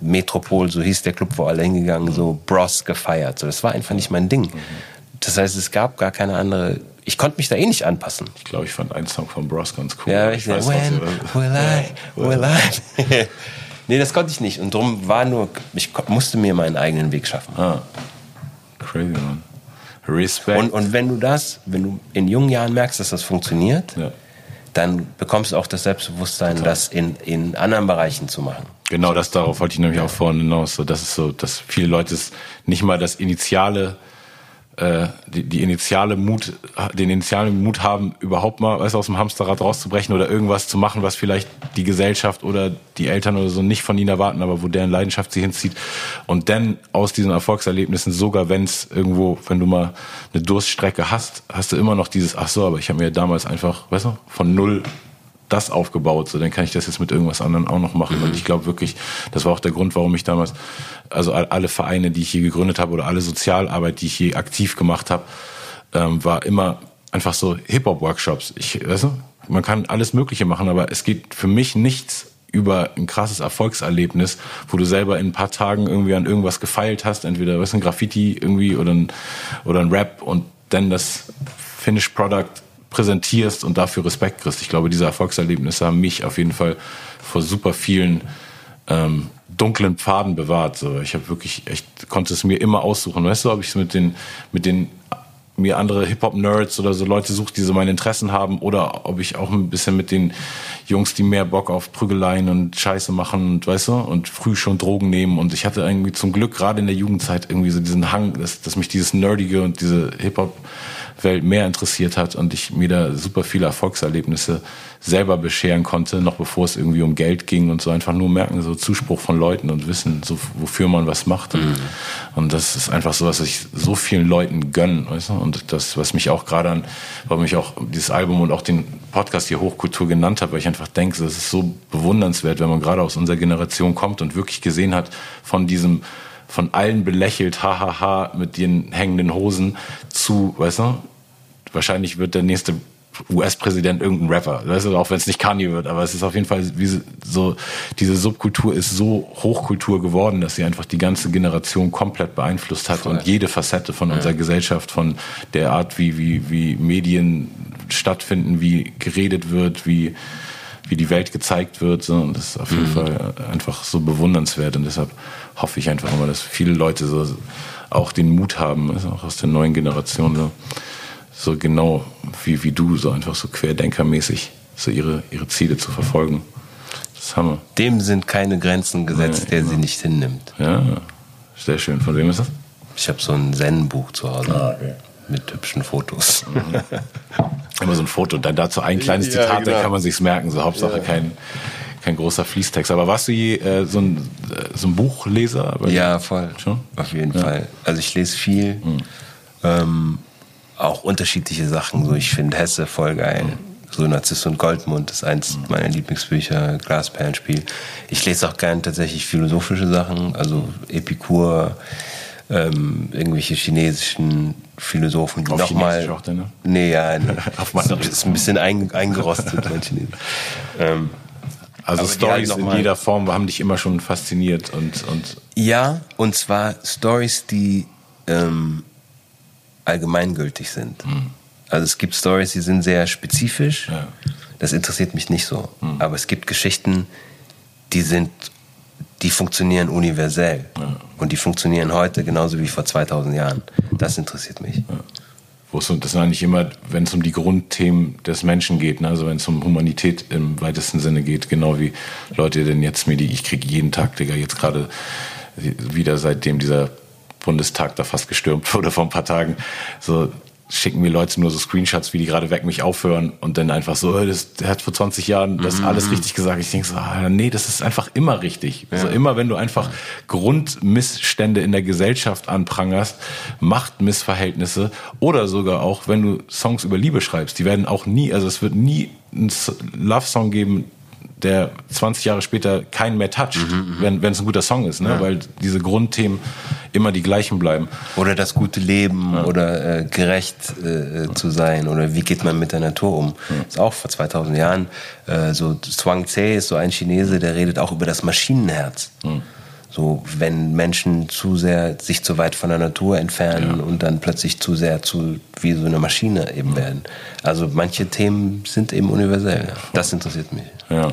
Metropol, so hieß der Club, wo alle hingegangen, so Bros gefeiert. So, das war einfach nicht mein Ding. Das heißt, es gab gar keine andere. Ich konnte mich da eh nicht anpassen. Ich glaube, ich fand einen Song von Bros ganz cool. Ja, ich, ich weiß, When will I, will I? nee, das konnte ich nicht. Und darum war nur, ich musste mir meinen eigenen Weg schaffen. Ah. Crazy, man. Respekt. Und, und wenn du das, wenn du in jungen Jahren merkst, dass das funktioniert, ja. dann bekommst du auch das Selbstbewusstsein, Total. das in, in anderen Bereichen zu machen. Genau, das darauf wollte ich nämlich auch vorhin hinaus. So, das ist so, dass viele Leute es nicht mal das initiale äh, die, die initiale Mut, den initialen Mut haben, überhaupt mal weißt, aus dem Hamsterrad rauszubrechen oder irgendwas zu machen, was vielleicht die Gesellschaft oder die Eltern oder so nicht von ihnen erwarten, aber wo deren Leidenschaft sie hinzieht. Und dann aus diesen Erfolgserlebnissen, sogar wenn es irgendwo, wenn du mal eine Durststrecke hast, hast du immer noch dieses, ach so, aber ich habe mir damals einfach, weißt du, von null das aufgebaut, so dann kann ich das jetzt mit irgendwas anderem auch noch machen. Mhm. Und ich glaube wirklich, das war auch der Grund, warum ich damals, also alle Vereine, die ich hier gegründet habe oder alle Sozialarbeit, die ich hier aktiv gemacht habe, ähm, war immer einfach so Hip-Hop-Workshops. Ich, weißt du, man kann alles Mögliche machen, aber es geht für mich nichts über ein krasses Erfolgserlebnis, wo du selber in ein paar Tagen irgendwie an irgendwas gefeilt hast, entweder was ein Graffiti irgendwie oder ein, oder ein Rap und dann das Finished Product präsentierst und dafür Respekt kriegst. Ich glaube, diese Erfolgserlebnisse haben mich auf jeden Fall vor super vielen ähm, dunklen Pfaden bewahrt. So, ich habe wirklich echt konnte es mir immer aussuchen. Weißt du, ob ich es mit den mit den mir andere Hip-Hop-Nerds oder so Leute suche, die so meine Interessen haben, oder ob ich auch ein bisschen mit den Jungs, die mehr Bock auf Prügeleien und Scheiße machen und weißt du, und früh schon Drogen nehmen. Und ich hatte irgendwie zum Glück gerade in der Jugendzeit irgendwie so diesen Hang, dass, dass mich dieses Nerdige und diese Hip-Hop Welt mehr interessiert hat und ich mir da super viele Erfolgserlebnisse selber bescheren konnte, noch bevor es irgendwie um Geld ging und so einfach nur merken, so Zuspruch von Leuten und wissen, so, wofür man was macht. Mhm. Und das ist einfach so, was ich so vielen Leuten gönne. Weißt du? Und das, was mich auch gerade an, warum ich auch dieses Album und auch den Podcast hier Hochkultur genannt habe, weil ich einfach denke, das ist so bewundernswert, wenn man gerade aus unserer Generation kommt und wirklich gesehen hat von diesem von allen belächelt, hahaha, mit den hängenden Hosen zu, weißt du, wahrscheinlich wird der nächste US-Präsident irgendein Rapper, weißt du, auch wenn es nicht Kanye wird, aber es ist auf jeden Fall wie so, diese Subkultur ist so Hochkultur geworden, dass sie einfach die ganze Generation komplett beeinflusst hat Voll. und jede Facette von ja. unserer Gesellschaft, von der Art, wie, wie, wie Medien stattfinden, wie geredet wird, wie, wie die Welt gezeigt wird, so, und das ist auf jeden mhm. Fall einfach so bewundernswert und deshalb hoffe ich einfach immer, dass viele Leute so auch den Mut haben, also auch aus der neuen Generation so, so genau wie, wie du, so einfach so querdenkermäßig so ihre, ihre Ziele zu verfolgen. Das haben wir. Dem sind keine Grenzen gesetzt, nee, der genau. sie nicht hinnimmt. Ja, sehr schön. Von wem ist das? Ich habe so ein Zen-Buch zu Hause. Ah, okay. Mit hübschen Fotos. Mhm. Immer so ein Foto. Dann dazu ein kleines ja, Zitat, genau. dann kann man sich's merken. So Hauptsache ja. kein, kein großer Fließtext. Aber warst du je äh, so, ein, äh, so ein Buchleser? Ja, voll. Schon? Auf jeden ja. Fall. Also ich lese viel. Mhm. Ähm, auch unterschiedliche Sachen. So, ich finde Hesse voll geil. So Narziss und Goldmund ist eins meiner Lieblingsbücher, Glasperlenspiel. Ich lese auch gerne tatsächlich philosophische Sachen, also Epikur, ähm, irgendwelche chinesischen Philosophen, die nochmal. Ne? Nee, ja, nee. Auf ist, ist ein bisschen ein, eingerostet, mein Chinesisch. Ähm, also Stories in jeder Form haben dich immer schon fasziniert und, und ja, und zwar Stories, die ähm, allgemeingültig sind. Mhm. Also es gibt Stories, die sind sehr spezifisch. Ja. Das interessiert mich nicht so. Mhm. Aber es gibt Geschichten, die sind, die funktionieren universell. Ja. Und die funktionieren heute genauso wie vor 2000 Jahren. Das interessiert mich. Ja. Das sind eigentlich immer, wenn es um die Grundthemen des Menschen geht, ne? also wenn es um Humanität im weitesten Sinne geht, genau wie Leute denn jetzt mir die, ich kriege jeden Tag, Digga, jetzt gerade wieder seitdem dieser Bundestag da fast gestürmt wurde vor ein paar Tagen, so schicken mir Leute nur so Screenshots, wie die gerade weg mich aufhören und dann einfach so, das, der hat vor 20 Jahren das mhm. alles richtig gesagt. Ich denke so, ah, nee, das ist einfach immer richtig. Ja. Also immer, wenn du einfach Grundmissstände in der Gesellschaft anprangerst, Machtmissverhältnisse oder sogar auch, wenn du Songs über Liebe schreibst, die werden auch nie, also es wird nie einen Love-Song geben, der 20 Jahre später keinen mehr toucht, mhm, mhm, wenn wenn es ein guter Song ist, ne? Ja. weil diese Grundthemen immer die gleichen bleiben. Oder das gute Leben ja. oder äh, gerecht äh, zu sein oder wie geht man mit der Natur um. Ja. Ist auch vor 2000 Jahren äh, so Zhuang Tse ist so ein Chinese, der redet auch über das Maschinenherz. Mhm. So, wenn Menschen zu sehr sich zu weit von der Natur entfernen ja. und dann plötzlich zu sehr zu wie so eine Maschine eben ja. werden. Also manche Themen sind eben universell. Das interessiert mich. Ja.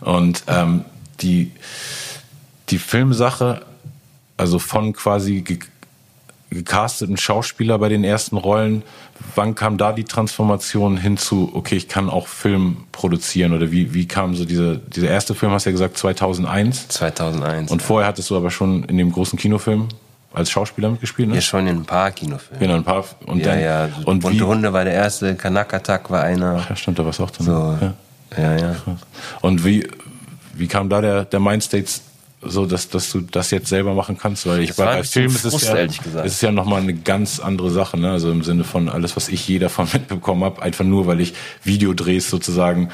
Und ähm, die, die Filmsache, also von quasi gecasteten Schauspieler bei den ersten Rollen. Wann kam da die Transformation hinzu, okay, ich kann auch Film produzieren oder wie, wie kam so dieser, dieser erste Film, hast du ja gesagt, 2001? 2001. Und vorher hattest du aber schon in dem großen Kinofilm als Schauspieler mitgespielt, ne? Ja, schon in ein paar Kinofilmen. Genau, ein paar. Und ja, dann, ja. Und Bunte Hunde war der erste, Kanakatak war einer. Ach ja, stimmt, da war es auch drin. So, ja, ja. ja. Und wie, wie kam da der, der Mindstates so, dass, dass du das jetzt selber machen kannst, weil ich bei, bei Filmen ist es ja, ist ja nochmal eine ganz andere Sache, ne? Also im Sinne von alles, was ich je davon mitbekommen habe, einfach nur, weil ich Videodrehs sozusagen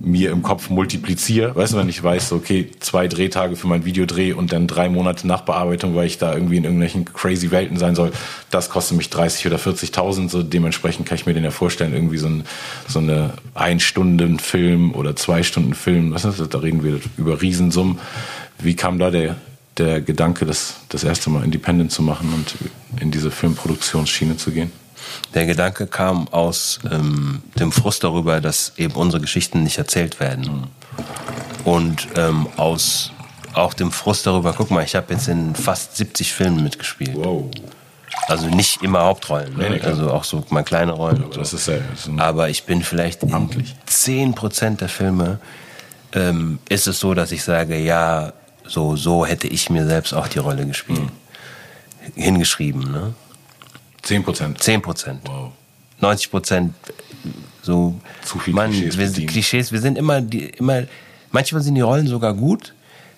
mir im Kopf multipliziere. Weißt du, wenn ich weiß, okay, zwei Drehtage für mein Videodreh und dann drei Monate Nachbearbeitung, weil ich da irgendwie in irgendwelchen crazy Welten sein soll, das kostet mich 30 oder 40.000. So dementsprechend kann ich mir den ja vorstellen, irgendwie so, ein, so eine ein Stunden Film oder zwei Stunden Film, was ist das? Da reden wir über Riesensummen wie kam da der, der Gedanke, das, das erste Mal Independent zu machen und in diese Filmproduktionsschiene zu gehen? Der Gedanke kam aus ähm, dem Frust darüber, dass eben unsere Geschichten nicht erzählt werden. Und ähm, aus auch dem Frust darüber, guck mal, ich habe jetzt in fast 70 Filmen mitgespielt. Wow. Also nicht immer Hauptrollen, ne? nee, also auch so mal kleine Rollen. Aber, das ist ja, aber ich bin vielleicht amtlich. in 10% der Filme ähm, ist es so, dass ich sage, ja, so, so hätte ich mir selbst auch die Rolle gespielt. Mhm. Hingeschrieben, ne? 10 Prozent. 10 Prozent. Wow. 90 Prozent, so. Zu viele Klischees. Wir, Klischees, wir sind immer, die, immer, manchmal sind die Rollen sogar gut,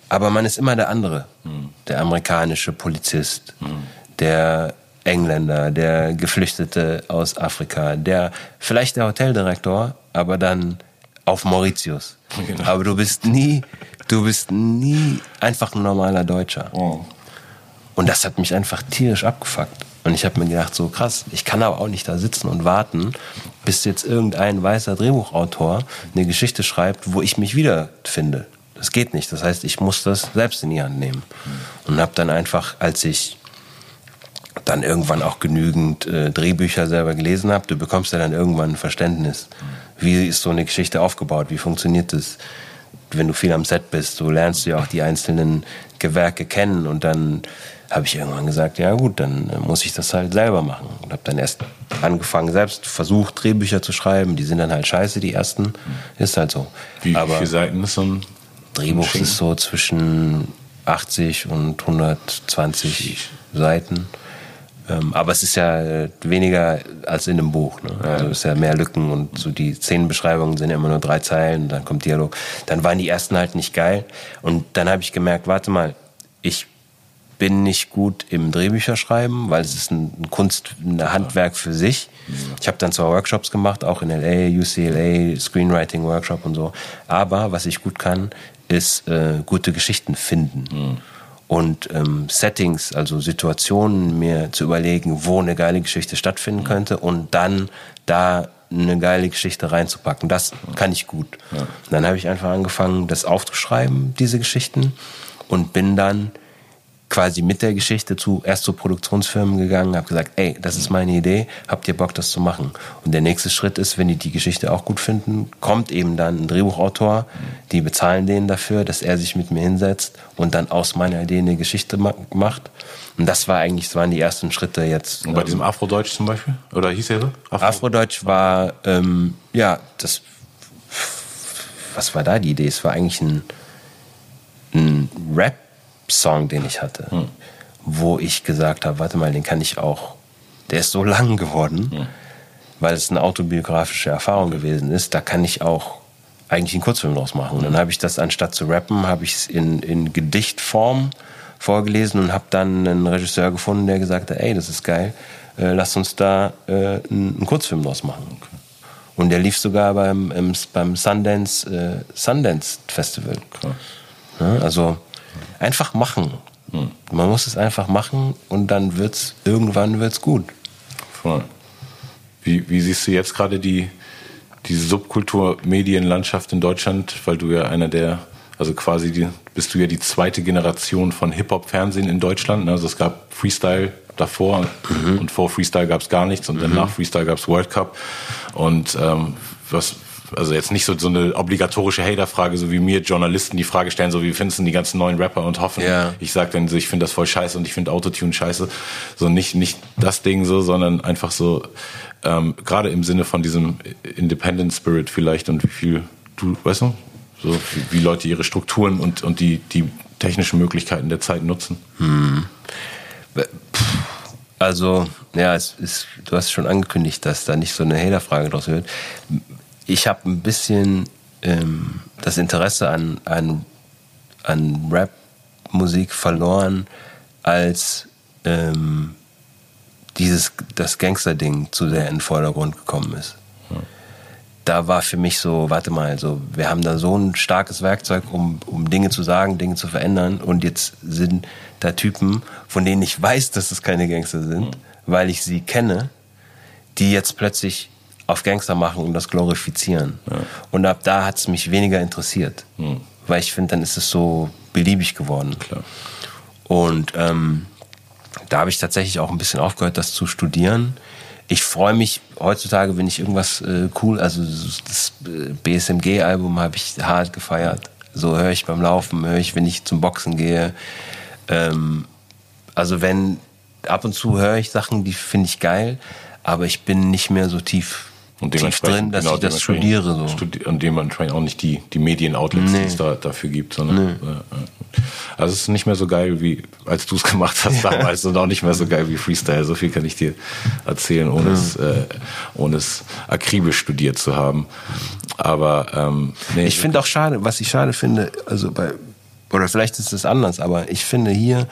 aber man ist immer der andere. Mhm. Der amerikanische Polizist, mhm. der Engländer, der Geflüchtete aus Afrika, der, vielleicht der Hoteldirektor, aber dann auf Mauritius. Genau. Aber du bist nie Du bist nie einfach ein normaler Deutscher. Oh. Und das hat mich einfach tierisch abgefuckt. Und ich habe mir gedacht, so krass, ich kann aber auch nicht da sitzen und warten, bis jetzt irgendein weißer Drehbuchautor eine Geschichte schreibt, wo ich mich wiederfinde. Das geht nicht. Das heißt, ich muss das selbst in die Hand nehmen. Und habe dann einfach, als ich dann irgendwann auch genügend äh, Drehbücher selber gelesen habe, du bekommst ja dann irgendwann ein Verständnis. Wie ist so eine Geschichte aufgebaut? Wie funktioniert das? Wenn du viel am Set bist, so lernst du ja auch die einzelnen Gewerke kennen und dann habe ich irgendwann gesagt, ja gut, dann muss ich das halt selber machen und habe dann erst angefangen, selbst versucht, Drehbücher zu schreiben. Die sind dann halt scheiße, die ersten. Ist halt so. Wie, Aber viele Seiten ist so ein Drehbuch? Ein ist so zwischen 80 und 120 Seiten. Ähm, aber es ist ja weniger als in einem Buch. Ne? Also es ist ja mehr Lücken und so die Szenenbeschreibungen sind ja immer nur drei Zeilen, dann kommt Dialog. Dann waren die ersten halt nicht geil. Und dann habe ich gemerkt, warte mal, ich bin nicht gut im Drehbücherschreiben, weil es ist ein Kunst, ein Handwerk für sich. Ich habe dann zwar Workshops gemacht, auch in LA, UCLA, Screenwriting Workshop und so. Aber was ich gut kann, ist äh, gute Geschichten finden. Mhm und ähm, Settings, also Situationen mir zu überlegen, wo eine geile Geschichte stattfinden könnte und dann da eine geile Geschichte reinzupacken. Das kann ich gut. Ja. Dann habe ich einfach angefangen, das aufzuschreiben, diese Geschichten und bin dann quasi mit der Geschichte zu erst zu Produktionsfirmen gegangen, habe gesagt, ey, das ist meine Idee, habt ihr Bock, das zu machen? Und der nächste Schritt ist, wenn die die Geschichte auch gut finden, kommt eben dann ein Drehbuchautor, die bezahlen den dafür, dass er sich mit mir hinsetzt und dann aus meiner Idee eine Geschichte macht. Und das war eigentlich, das waren die ersten Schritte jetzt. Und bei diesem Afrodeutsch zum Beispiel? Oder hieß er so? Afro Afrodeutsch war, ähm, ja, das, was war da die Idee? Es war eigentlich ein, ein Rap Song, den ich hatte, hm. wo ich gesagt habe, warte mal, den kann ich auch, der ist so lang geworden, hm. weil es eine autobiografische Erfahrung gewesen ist, da kann ich auch eigentlich einen Kurzfilm draus machen. Und dann habe ich das, anstatt zu rappen, habe ich es in, in Gedichtform vorgelesen und habe dann einen Regisseur gefunden, der gesagt hat, ey, das ist geil, äh, lass uns da äh, einen Kurzfilm draus machen. Okay. Und der lief sogar beim, im, beim Sundance, äh, Sundance Festival. Krass. Ja, also Einfach machen. Hm. Man muss es einfach machen und dann wird's irgendwann wird's gut. Voll. Wie, wie siehst du jetzt gerade die, die Subkultur-Medienlandschaft in Deutschland, weil du ja einer der, also quasi die, bist du ja die zweite Generation von Hip-Hop-Fernsehen in Deutschland. Also es gab Freestyle davor mhm. und vor Freestyle gab es gar nichts und mhm. dann nach Freestyle gab es World Cup. Und ähm, was, also jetzt nicht so, so eine obligatorische Hater-Frage, so wie mir Journalisten die Frage stellen, so wie findest du die ganzen neuen Rapper und hoffen. Ja. Ich sag dann so, ich finde das voll scheiße und ich finde Autotune scheiße. So nicht, nicht das Ding so, sondern einfach so, ähm, gerade im Sinne von diesem Independent Spirit vielleicht und wie viel du, weißt du, so wie, wie Leute ihre Strukturen und, und die, die technischen Möglichkeiten der Zeit nutzen. Hm. Also, ja, es ist, du hast schon angekündigt, dass da nicht so eine Hater-Frage draus wird. Ich habe ein bisschen ähm, das Interesse an, an, an Rap-Musik verloren, als ähm, dieses, das Gangster-Ding zu sehr in den Vordergrund gekommen ist. Da war für mich so, warte mal, so, wir haben da so ein starkes Werkzeug, um, um Dinge zu sagen, Dinge zu verändern und jetzt sind da Typen, von denen ich weiß, dass es keine Gangster sind, mhm. weil ich sie kenne, die jetzt plötzlich auf Gangster machen und das glorifizieren. Ja. Und ab da hat es mich weniger interessiert, mhm. weil ich finde, dann ist es so beliebig geworden. Klar. Und ähm, da habe ich tatsächlich auch ein bisschen aufgehört, das zu studieren. Ich freue mich heutzutage, wenn ich irgendwas äh, cool, also das äh, BSMG-Album habe ich hart gefeiert. So höre ich beim Laufen, höre ich, wenn ich zum Boxen gehe. Ähm, also wenn ab und zu höre ich Sachen, die finde ich geil, aber ich bin nicht mehr so tief und tief drin, dass genau, ich das studiere. So. Studi und dementsprechend auch nicht die, die Medien-Outlets, nee. die es da, dafür gibt. Sondern, nee. äh, also es ist nicht mehr so geil, wie als du es gemacht hast ja. damals und auch nicht mehr so geil wie Freestyle. So viel kann ich dir erzählen, ohne, ja. es, äh, ohne es akribisch studiert zu haben. Aber ähm, nee, ich finde auch schade, was ich schade finde, also bei oder vielleicht ist es anders, aber ich finde hier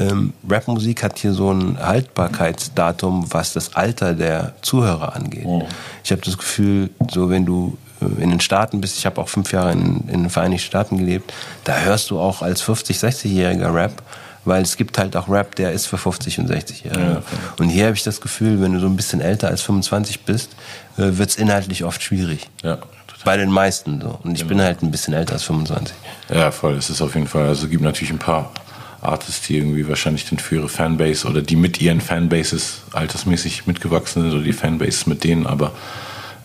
ähm, Rapmusik hat hier so ein Haltbarkeitsdatum, was das Alter der Zuhörer angeht. Oh. Ich habe das Gefühl, so wenn du äh, in den Staaten bist, ich habe auch fünf Jahre in, in den Vereinigten Staaten gelebt, da hörst du auch als 50-, 60-jähriger Rap, weil es gibt halt auch Rap, der ist für 50 und 60-Jährige. Ja, okay. Und hier habe ich das Gefühl, wenn du so ein bisschen älter als 25 bist, äh, wird es inhaltlich oft schwierig. Ja, total. Bei den meisten so. Und ich genau. bin halt ein bisschen älter als 25. Ja, voll. Es ist auf jeden Fall. Also es gibt natürlich ein paar Artists, die irgendwie wahrscheinlich dann für ihre Fanbase oder die mit ihren Fanbases altersmäßig mitgewachsen sind oder die Fanbases mit denen, aber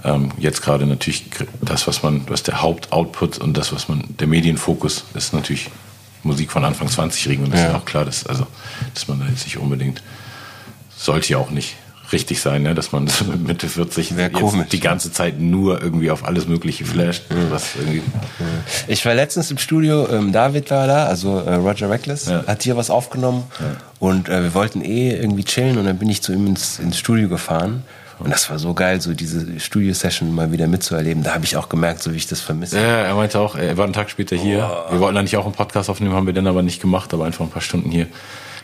ähm, jetzt gerade natürlich das, was man, was der Hauptoutput und das, was man, der Medienfokus ist natürlich Musik von Anfang 20-Jährigen und das ja. ist auch klar, dass, also, dass man da jetzt nicht unbedingt, sollte ja auch nicht richtig sein, ne? dass man Mitte 40 die ganze Zeit nur irgendwie auf alles Mögliche flasht. Mhm. Ich war letztens im Studio, ähm, David war da, also äh, Roger Reckless, ja. hat hier was aufgenommen ja. und äh, wir wollten eh irgendwie chillen und dann bin ich zu ihm ins, ins Studio gefahren. Und das war so geil, so diese Studio-Session mal wieder mitzuerleben. Da habe ich auch gemerkt, so wie ich das vermisse. Ja, er meinte auch, er war einen Tag später hier. Oh. Wir wollten eigentlich auch einen Podcast aufnehmen, haben wir dann aber nicht gemacht, aber einfach ein paar Stunden hier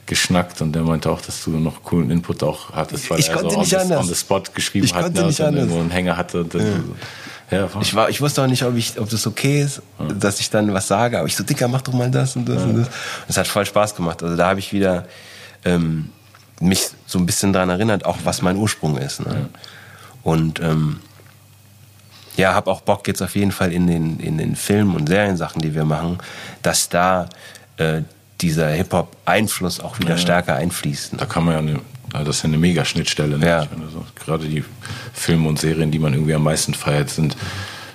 geschnackt und der meinte auch, dass du noch coolen Input auch hattest, weil ich er so on, the, on the spot geschrieben ich hat ne, und dann irgendwo einen Hänger hatte. Und dann, ja. Ja, ich, war, ich wusste auch nicht, ob, ich, ob das okay ist, ja. dass ich dann was sage, aber ich so, Dicker, mach doch mal das und das ja. und das. Es hat voll Spaß gemacht. Also da habe ich wieder ähm, mich so ein bisschen daran erinnert, auch was mein Ursprung ist. Ne? Und ähm, ja, habe auch Bock jetzt auf jeden Fall in den, in den Film- und Seriensachen, die wir machen, dass da äh, dieser Hip-Hop-Einfluss auch wieder ja, stärker einfließt. Ne? Da kann man ja eine, das ist ja eine Mega-Schnittstelle. Ne? Ja. Also, gerade die Filme und Serien, die man irgendwie am meisten feiert, sind,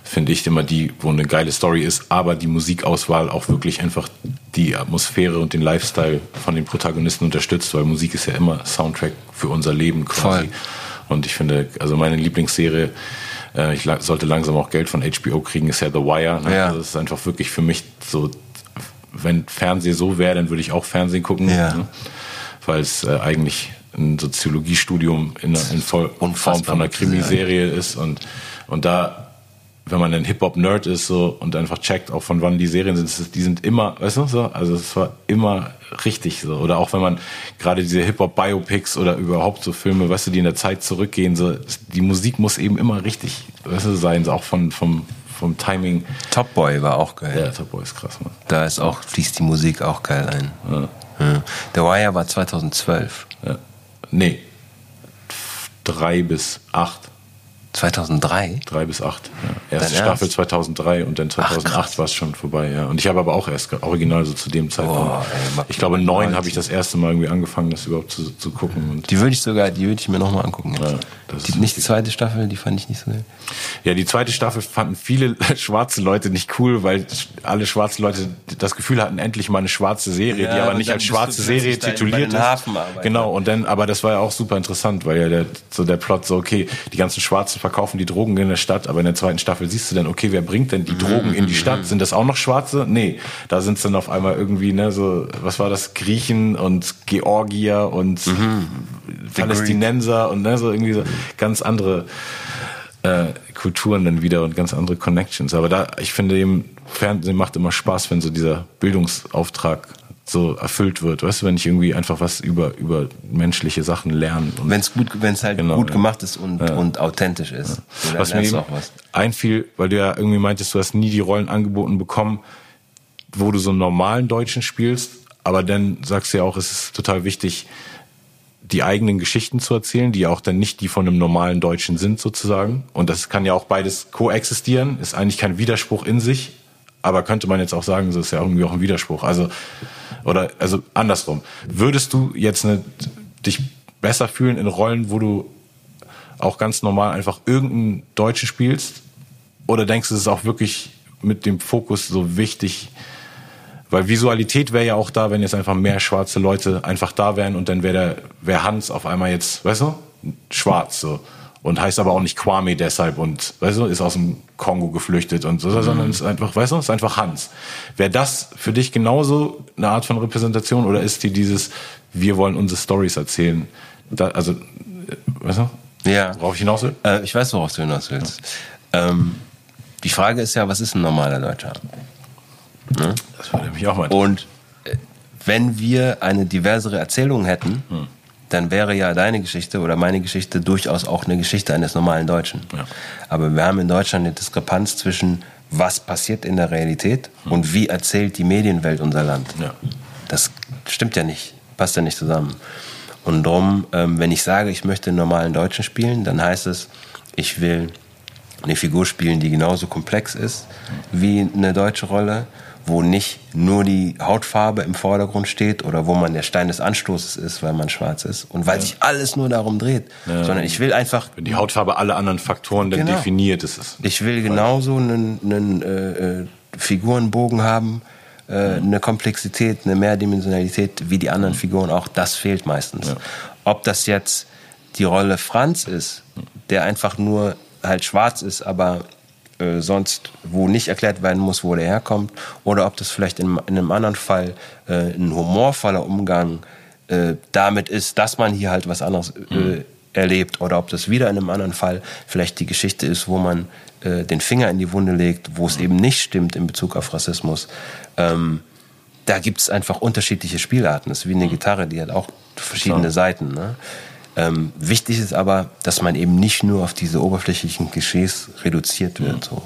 finde ich, immer die, wo eine geile Story ist, aber die Musikauswahl auch wirklich einfach die Atmosphäre und den Lifestyle von den Protagonisten unterstützt, weil Musik ist ja immer Soundtrack für unser Leben quasi. Voll. Und ich finde, also meine Lieblingsserie, äh, ich sollte langsam auch Geld von HBO kriegen, ist ja The Wire. Ne? Ja. Also das ist einfach wirklich für mich so wenn Fernsehen so wäre, dann würde ich auch Fernsehen gucken. Ja. Ne? Weil es äh, eigentlich ein Soziologiestudium in, in, Voll in Form von einer Krimiserie ist. Und, und da, wenn man ein Hip-Hop-Nerd ist so und einfach checkt, auch von wann die Serien sind, die sind immer, weißt du, so, also es war immer richtig so. Oder auch wenn man gerade diese Hip-Hop-Biopics oder überhaupt so Filme, weißt du, die in der Zeit zurückgehen, so, die Musik muss eben immer richtig, weißt du, sein, so auch von, vom, vom Timing. Top Boy war auch geil. Ja, Top Boy ist krass, man. Da ist auch, fließt die Musik auch geil ein. Ja. Ja. The Wire war 2012. Ja. Nee. Drei bis acht. 2003? Drei bis acht. Ja. Erste Dein Staffel Ernst? 2003 und dann 2008 war es schon vorbei. Ja. Und ich habe aber auch erst original so zu dem Zeitpunkt. Oh, ey, ich glaube neun habe ich das erste Mal irgendwie angefangen, das überhaupt zu, zu gucken. Und die würde ich sogar, die würde ich mir nochmal angucken. Ja, die, nicht die zweite Staffel, die fand ich nicht so geil. Ja, die zweite Staffel fanden viele schwarze Leute nicht cool, weil alle schwarze Leute das Gefühl hatten, endlich mal eine schwarze Serie, ja, die aber nicht als schwarze Serie tituliert ist. Genau, und dann, aber das war ja auch super interessant, weil ja der, so der Plot so, okay, die ganzen Schwarzen verkaufen die Drogen in der Stadt, aber in der zweiten Staffel siehst du dann, okay, wer bringt denn die Drogen in die Stadt? Sind das auch noch Schwarze? Nee, da sind es dann auf einmal irgendwie, ne, so, was war das? Griechen und Georgier und mhm. Palästinenser und ne, so irgendwie so ganz andere äh, Kulturen dann wieder und ganz andere Connections. Aber da, ich finde eben, Fernsehen macht immer Spaß, wenn so dieser Bildungsauftrag so erfüllt wird. Weißt du, wenn ich irgendwie einfach was über, über menschliche Sachen lerne. Wenn es gut, wenn es halt genau, gut ja. gemacht ist und, ja. und authentisch ist. Ja. Was mir eben was. einfiel, weil du ja irgendwie meintest, du hast nie die Rollen angeboten bekommen, wo du so einen normalen Deutschen spielst, aber dann sagst du ja auch, es ist total wichtig, die eigenen Geschichten zu erzählen, die auch dann nicht die von einem normalen Deutschen sind sozusagen. Und das kann ja auch beides koexistieren, ist eigentlich kein Widerspruch in sich, aber könnte man jetzt auch sagen, das ist ja irgendwie auch ein Widerspruch. Also oder also andersrum. Würdest du jetzt eine, dich besser fühlen in Rollen, wo du auch ganz normal einfach irgendeinen Deutschen spielst? Oder denkst du, es ist auch wirklich mit dem Fokus so wichtig? Weil Visualität wäre ja auch da, wenn jetzt einfach mehr schwarze Leute einfach da wären und dann wäre wär Hans auf einmal jetzt, weißt du, schwarz so und heißt aber auch nicht Kwame deshalb und weißt du, ist aus dem Kongo geflüchtet und so, mhm. sondern ist einfach, weißt du, ist einfach Hans. Wäre das für dich genauso eine Art von Repräsentation oder ist dir dieses, wir wollen unsere Stories erzählen? Da, also, äh, weißt du? Ja. Worauf ich hinaus will? Äh, ich weiß, worauf du hinaus willst. Ja. Ähm, die Frage ist ja, was ist ein normaler Deutscher? Ne? Das würde mich auch mal. Und äh, wenn wir eine diversere Erzählung hätten, hm dann wäre ja deine Geschichte oder meine Geschichte durchaus auch eine Geschichte eines normalen Deutschen. Ja. Aber wir haben in Deutschland eine Diskrepanz zwischen was passiert in der Realität hm. und wie erzählt die Medienwelt unser Land. Ja. Das stimmt ja nicht, passt ja nicht zusammen. Und darum, ähm, wenn ich sage, ich möchte einen normalen Deutschen spielen, dann heißt es, ich will eine Figur spielen, die genauso komplex ist wie eine deutsche Rolle wo nicht nur die Hautfarbe im Vordergrund steht oder wo man der Stein des Anstoßes ist, weil man schwarz ist und weil ja. sich alles nur darum dreht, ja. sondern ich will einfach wenn die Hautfarbe alle anderen Faktoren dann genau. definiert ist es. Ich will genauso einen, einen äh, äh, Figurenbogen haben, äh, eine Komplexität, eine Mehrdimensionalität wie die anderen mhm. Figuren auch. Das fehlt meistens. Ja. Ob das jetzt die Rolle Franz ist, der einfach nur halt schwarz ist, aber äh, sonst, wo nicht erklärt werden muss, wo der herkommt, oder ob das vielleicht in, in einem anderen Fall äh, ein humorvoller Umgang äh, damit ist, dass man hier halt was anderes äh, mhm. erlebt, oder ob das wieder in einem anderen Fall vielleicht die Geschichte ist, wo man äh, den Finger in die Wunde legt, wo es eben nicht stimmt in Bezug auf Rassismus. Ähm, da gibt es einfach unterschiedliche Spielarten. Das ist wie eine mhm. Gitarre, die hat auch verschiedene Seiten. Ne? Ähm, wichtig ist aber, dass man eben nicht nur auf diese oberflächlichen Klischees reduziert wird. Mhm. So.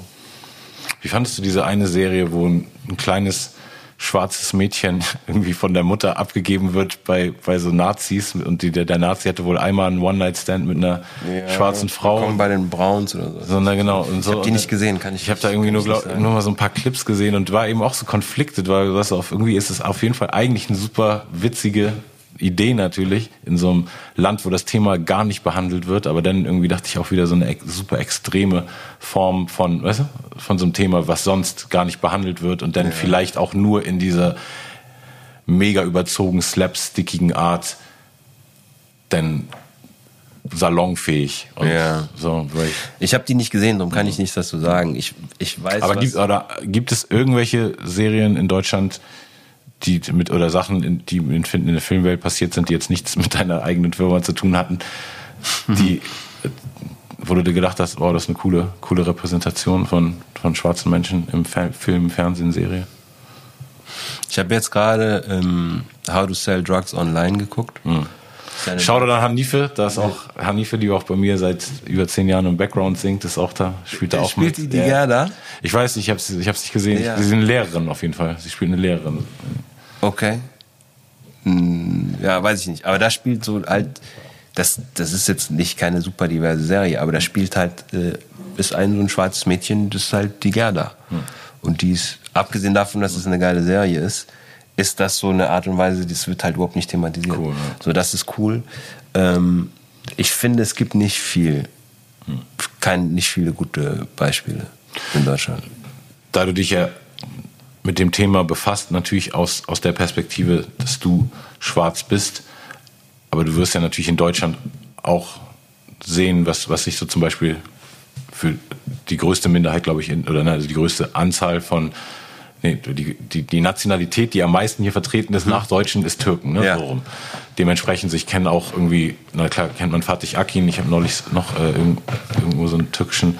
Wie fandest du diese eine Serie, wo ein, ein, kleines schwarzes Mädchen irgendwie von der Mutter abgegeben wird bei, bei so Nazis und die, der, der Nazi hatte wohl einmal einen One-Night-Stand mit einer ja, schwarzen Frau. Kommen bei den Browns oder so. so na, genau. Und so, ich habe die nicht gesehen, kann ich Ich habe da irgendwie nur, glaub, nur mal so ein paar Clips gesehen und war eben auch so konfliktet, weil was auf irgendwie ist es auf jeden Fall eigentlich eine super witzige Idee natürlich in so einem Land, wo das Thema gar nicht behandelt wird, aber dann irgendwie dachte ich auch wieder so eine super extreme Form von, weißt du, von so einem Thema, was sonst gar nicht behandelt wird und dann ja. vielleicht auch nur in dieser mega überzogen slapstickigen Art dann salonfähig. Ja. So, ich ich habe die nicht gesehen, darum kann ich nichts dazu sagen. Ich, ich weiß. Aber gibt, oder gibt es irgendwelche Serien in Deutschland, die mit oder Sachen, die in, in der Filmwelt passiert sind, die jetzt nichts mit deiner eigenen Firma zu tun hatten, die, wo du dir gedacht hast, oh, das ist eine coole, coole Repräsentation von, von schwarzen Menschen im Film, Fernsehen, Serie? Ich habe jetzt gerade ähm, How to Sell Drugs Online geguckt. Mhm. Schau dir an Hanife, da ist auch Hanife, die auch bei mir seit über zehn Jahren im Background singt, ist auch da, spielt da auch spielt mit. Spielt die die Gerda? Ich weiß nicht, ich habe ich hab's nicht gesehen. Ja. Sie ist eine Lehrerin auf jeden Fall. Sie spielt eine Lehrerin. Okay. Hm, ja, weiß ich nicht. Aber da spielt so halt, das, das ist jetzt nicht keine super diverse Serie, aber da spielt halt, äh, ist ein so ein schwarzes Mädchen, das ist halt die Gerda. Hm. Und die ist, abgesehen davon, dass es eine geile Serie ist, ist das so eine Art und Weise, das wird halt überhaupt nicht thematisiert. Cool, ja. So, das ist cool. Ähm, ich finde, es gibt nicht viel, hm. kein, nicht viele gute Beispiele in Deutschland. Da du dich ja mit dem Thema befasst, natürlich aus, aus der Perspektive, dass du schwarz bist, aber du wirst ja natürlich in Deutschland auch sehen, was, was sich so zum Beispiel für die größte Minderheit, glaube ich, in, oder also die größte Anzahl von nee, die, die, die Nationalität, die am meisten hier vertreten ist, mhm. nach Deutschen, ist Türken. Ne? Ja. So Dementsprechend, ich kenne auch irgendwie, na klar, kennt man Fatih Akin, ich habe neulich noch äh, irgendwo so einen türkischen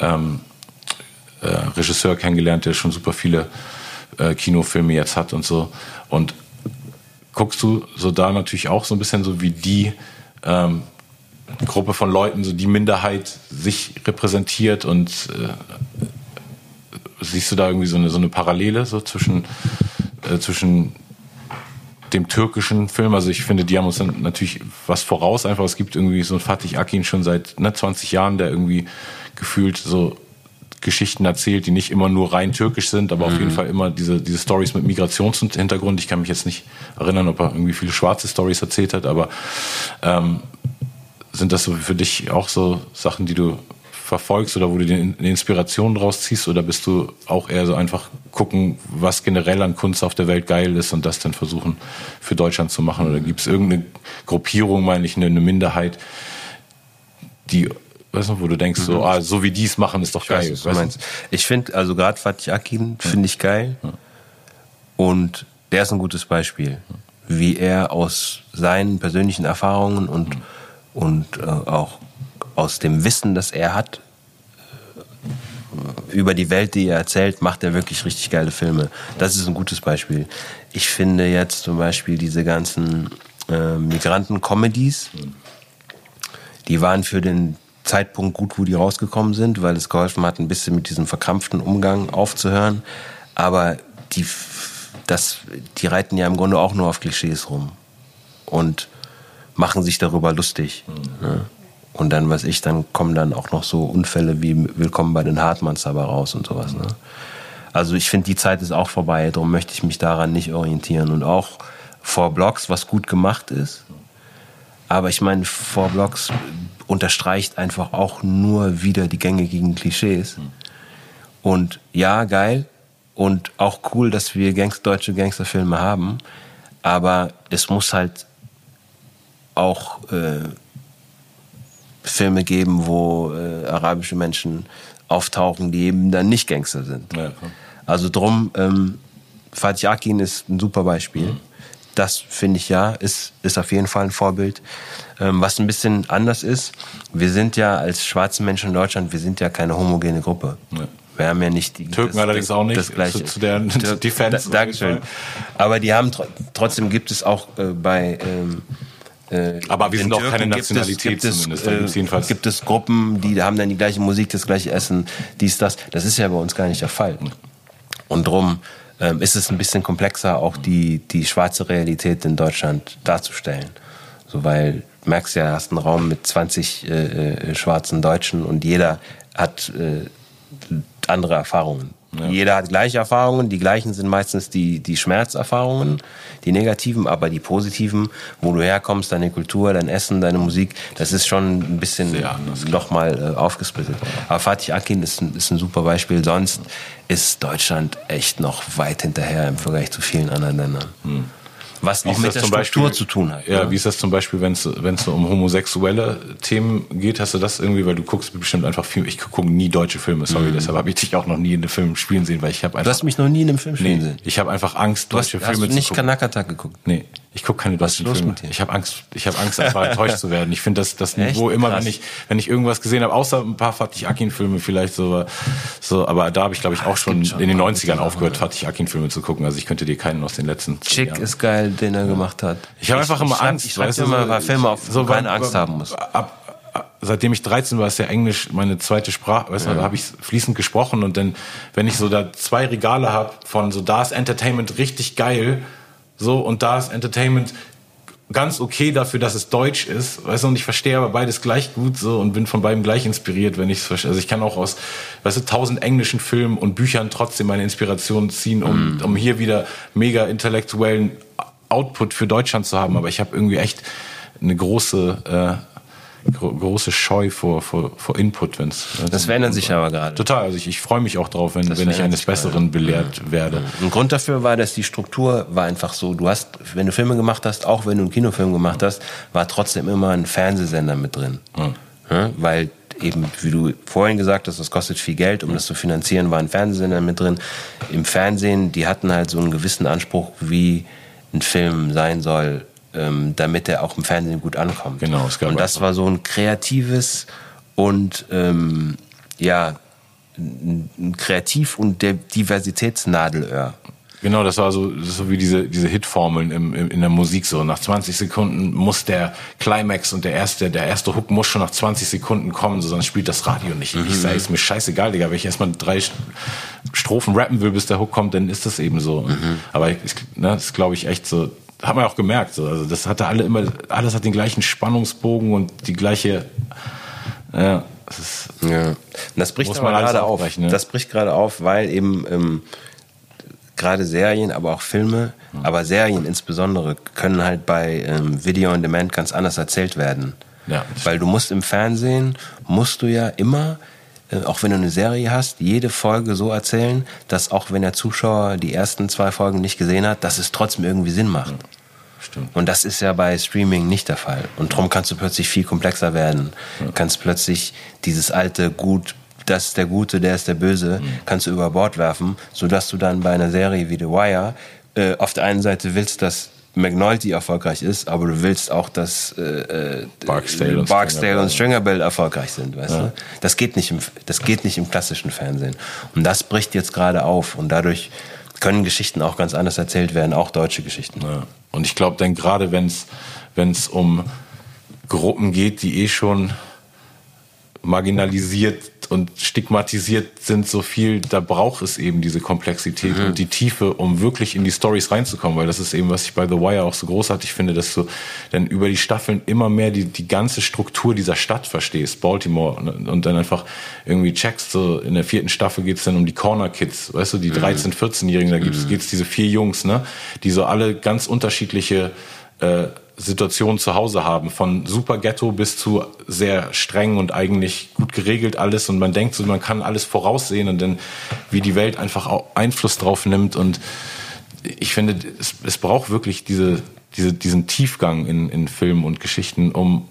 ähm, äh, Regisseur kennengelernt, der schon super viele äh, Kinofilme jetzt hat und so. Und guckst du so da natürlich auch so ein bisschen so wie die ähm, Gruppe von Leuten, so die Minderheit sich repräsentiert und äh, siehst du da irgendwie so eine, so eine Parallele so zwischen, äh, zwischen dem türkischen Film? Also ich finde, die haben uns natürlich was voraus. Einfach, es gibt irgendwie so ein Fatih Akin schon seit ne, 20 Jahren, der irgendwie gefühlt so Geschichten erzählt, die nicht immer nur rein türkisch sind, aber mhm. auf jeden mhm. Fall immer diese, diese Stories mit Migrationshintergrund. Ich kann mich jetzt nicht erinnern, ob er irgendwie viele schwarze Stories erzählt hat, aber ähm, sind das so für dich auch so Sachen, die du verfolgst oder wo du eine Inspiration draus ziehst oder bist du auch eher so einfach gucken, was generell an Kunst auf der Welt geil ist und das dann versuchen für Deutschland zu machen oder gibt es irgendeine Gruppierung, meine ich, eine Minderheit, die weißt du, wo du denkst, so, mhm. ah, so wie die es machen, ist doch ich geil. Weiß, was meinst. Ich finde, also gerade Fatih Akin finde ich geil. Und der ist ein gutes Beispiel, wie er aus seinen persönlichen Erfahrungen und, mhm. und äh, auch aus dem Wissen, das er hat, äh, über die Welt, die er erzählt, macht er wirklich richtig geile Filme. Das ist ein gutes Beispiel. Ich finde jetzt zum Beispiel diese ganzen äh, Migranten-Comedies, mhm. die waren für den Zeitpunkt gut, wo die rausgekommen sind, weil es geholfen hat, ein bisschen mit diesem verkrampften Umgang aufzuhören. Aber die, das, die reiten ja im Grunde auch nur auf Klischees rum und machen sich darüber lustig. Mhm. Ne? Und dann, was ich, dann kommen dann auch noch so Unfälle wie Willkommen bei den Hartmanns dabei raus und sowas. Ne? Also ich finde, die Zeit ist auch vorbei, darum möchte ich mich daran nicht orientieren. Und auch vor Blogs, was gut gemacht ist. Aber ich meine, vor Blogs unterstreicht einfach auch nur wieder die gängigen Klischees. Und ja, geil. Und auch cool, dass wir Gangst deutsche Gangsterfilme haben. Aber es muss halt auch äh, Filme geben, wo äh, arabische Menschen auftauchen, die eben dann nicht Gangster sind. Ja, also drum, ähm, Fatih Akin ist ein super Beispiel. Mhm. Das finde ich ja, ist, ist auf jeden Fall ein Vorbild. Ähm, was ein bisschen anders ist, wir sind ja als schwarze Menschen in Deutschland, wir sind ja keine homogene Gruppe. Ja. Wir haben ja nicht die Türken das, allerdings auch nicht das gleiche. Zu, zu der Defense. Da, Dankeschön. Aber die haben trotzdem gibt es auch äh, bei ähm, äh, aber wir sind auch keine Nationalität gibt es, gibt es, äh, gibt es Gruppen, die haben dann die gleiche Musik, das gleiche Essen, dies, das. Das ist ja bei uns gar nicht der Fall. Und drum ähm, ist es ein bisschen komplexer, auch die, die schwarze Realität in Deutschland darzustellen. So, weil merkst ja, hast einen Raum mit 20 äh, äh, schwarzen Deutschen und jeder hat äh, andere Erfahrungen. Ja. Jeder hat gleiche Erfahrungen, die gleichen sind meistens die, die Schmerzerfahrungen, die negativen, aber die positiven, wo du herkommst, deine Kultur, dein Essen, deine Musik, das ist schon ein bisschen nochmal äh, aufgesplittet. Aber Fatih Akin ist ein, ist ein super Beispiel. Sonst ist Deutschland echt noch weit hinterher im Vergleich zu vielen anderen Ländern. Hm was auch mit der Struktur Beispiel, zu tun hat. Ja, ja, wie ist das zum Beispiel, wenn es um homosexuelle Themen geht? Hast du das irgendwie, weil du guckst bestimmt einfach viel, ich gucke nie deutsche Filme, sorry, mhm. deshalb habe ich dich auch noch nie in einem Film spielen sehen, weil ich habe einfach... Du hast mich noch nie in einem Film spielen nee, sehen? Ich habe einfach Angst, deutsche hast, Filme hast du nicht Kanakata geguckt? Nee. Ich gucke keine deutschen Filme. Ich habe Angst, ich habe Angst, einfach enttäuscht zu werden. Ich finde das, das Niveau immer, Krass. wenn ich, wenn ich irgendwas gesehen habe, außer ein paar Fatih Akin-Filme vielleicht so, so, aber da habe ich glaube ich auch schon, schon in den 90ern aufgehört, Fatih Akin-Filme zu gucken. Also ich könnte dir keinen aus den letzten. Chick ist geil, den er gemacht hat. Ich habe einfach immer ich, Angst. Ich weiß immer, weil Filme auf so keine Angst haben muss. Ab, seitdem ich 13 war, ist ja Englisch meine zweite Sprache, weißt du, ja. da habe ich fließend gesprochen und dann, wenn ich so da zwei Regale habe von so da ist Entertainment richtig geil, so und da ist Entertainment ganz okay dafür, dass es deutsch ist. Weißt du, und ich verstehe aber beides gleich gut so und bin von beidem gleich inspiriert, wenn ich es verstehe. Also ich kann auch aus, weißt du, tausend englischen Filmen und Büchern trotzdem meine Inspiration ziehen, um, mm. um hier wieder mega intellektuellen Output für Deutschland zu haben. Aber ich habe irgendwie echt eine große äh, große Scheu vor, vor, vor Input, wenn es. Das verändert sich aber gerade. Total. Also ich, ich freue mich auch drauf, wenn, wenn ich eines Besseren belehrt ja. werde. Ein Grund dafür war, dass die Struktur war einfach so. Du hast, wenn du Filme gemacht hast, auch wenn du einen Kinofilm gemacht hast, war trotzdem immer ein Fernsehsender mit drin. Mhm. Ja, weil eben, wie du vorhin gesagt hast, das kostet viel Geld, um das zu finanzieren, war ein Fernsehsender mit drin. Im Fernsehen, die hatten halt so einen gewissen Anspruch, wie ein Film sein soll ähm, damit er auch im Fernsehen gut ankommt. Genau, es gab Und das war so ein kreatives und ähm, ja, ein Kreativ- und Diversitätsnadelöhr. Genau, das war so, das so wie diese, diese Hitformeln im, im, in der Musik so. Nach 20 Sekunden muss der Climax und der erste, der erste Hook muss schon nach 20 Sekunden kommen, so, sonst spielt das Radio nicht. Mhm. Ich sage, ist mir scheißegal, Digga. Wenn ich erstmal drei Strophen rappen will, bis der Hook kommt, dann ist das eben so. Mhm. Aber ich, ne, das ist, glaube ich, echt so, hat man auch gemerkt. So. Also das hatte alle immer, alles hat den gleichen Spannungsbogen und die gleiche. Ja, das ist, ja. Das bricht aber gerade auf. Ne? Das bricht gerade auf, weil eben ähm, gerade Serien, aber auch Filme, mhm. aber Serien insbesondere können halt bei ähm, Video on Demand ganz anders erzählt werden. Ja, weil du musst im Fernsehen musst du ja immer auch wenn du eine Serie hast, jede Folge so erzählen, dass auch wenn der Zuschauer die ersten zwei Folgen nicht gesehen hat, dass es trotzdem irgendwie Sinn macht. Stimmt. Und das ist ja bei Streaming nicht der Fall. Und darum kannst du plötzlich viel komplexer werden. Ja. Kannst plötzlich dieses alte Gut, das ist der Gute, der ist der Böse, mhm. kannst du über Bord werfen, sodass du dann bei einer Serie wie The Wire äh, auf der einen Seite willst, dass McNulty erfolgreich ist, aber du willst auch, dass äh, äh Barksdale, und, Barksdale und Stringer Bell erfolgreich sind, weißt ja. du? Das geht nicht im, das geht nicht im klassischen Fernsehen. Und das bricht jetzt gerade auf und dadurch können Geschichten auch ganz anders erzählt werden, auch deutsche Geschichten. Ja. Und ich glaube, dann gerade wenn es um Gruppen geht, die eh schon marginalisiert und stigmatisiert sind so viel, da braucht es eben diese Komplexität mhm. und die Tiefe, um wirklich in die Stories reinzukommen, weil das ist eben, was ich bei The Wire auch so großartig finde, dass du dann über die Staffeln immer mehr die, die ganze Struktur dieser Stadt verstehst, Baltimore, und dann einfach irgendwie checkst, so in der vierten Staffel geht's dann um die Corner Kids, weißt du, die 13-, mhm. 14-Jährigen, da gibt's, mhm. geht's diese vier Jungs, ne, die so alle ganz unterschiedliche äh, Situation zu Hause haben, von super Ghetto bis zu sehr streng und eigentlich gut geregelt alles. Und man denkt so, man kann alles voraussehen und dann wie die Welt einfach auch Einfluss drauf nimmt. Und ich finde, es, es braucht wirklich diese, diese, diesen Tiefgang in, in Filmen und Geschichten, um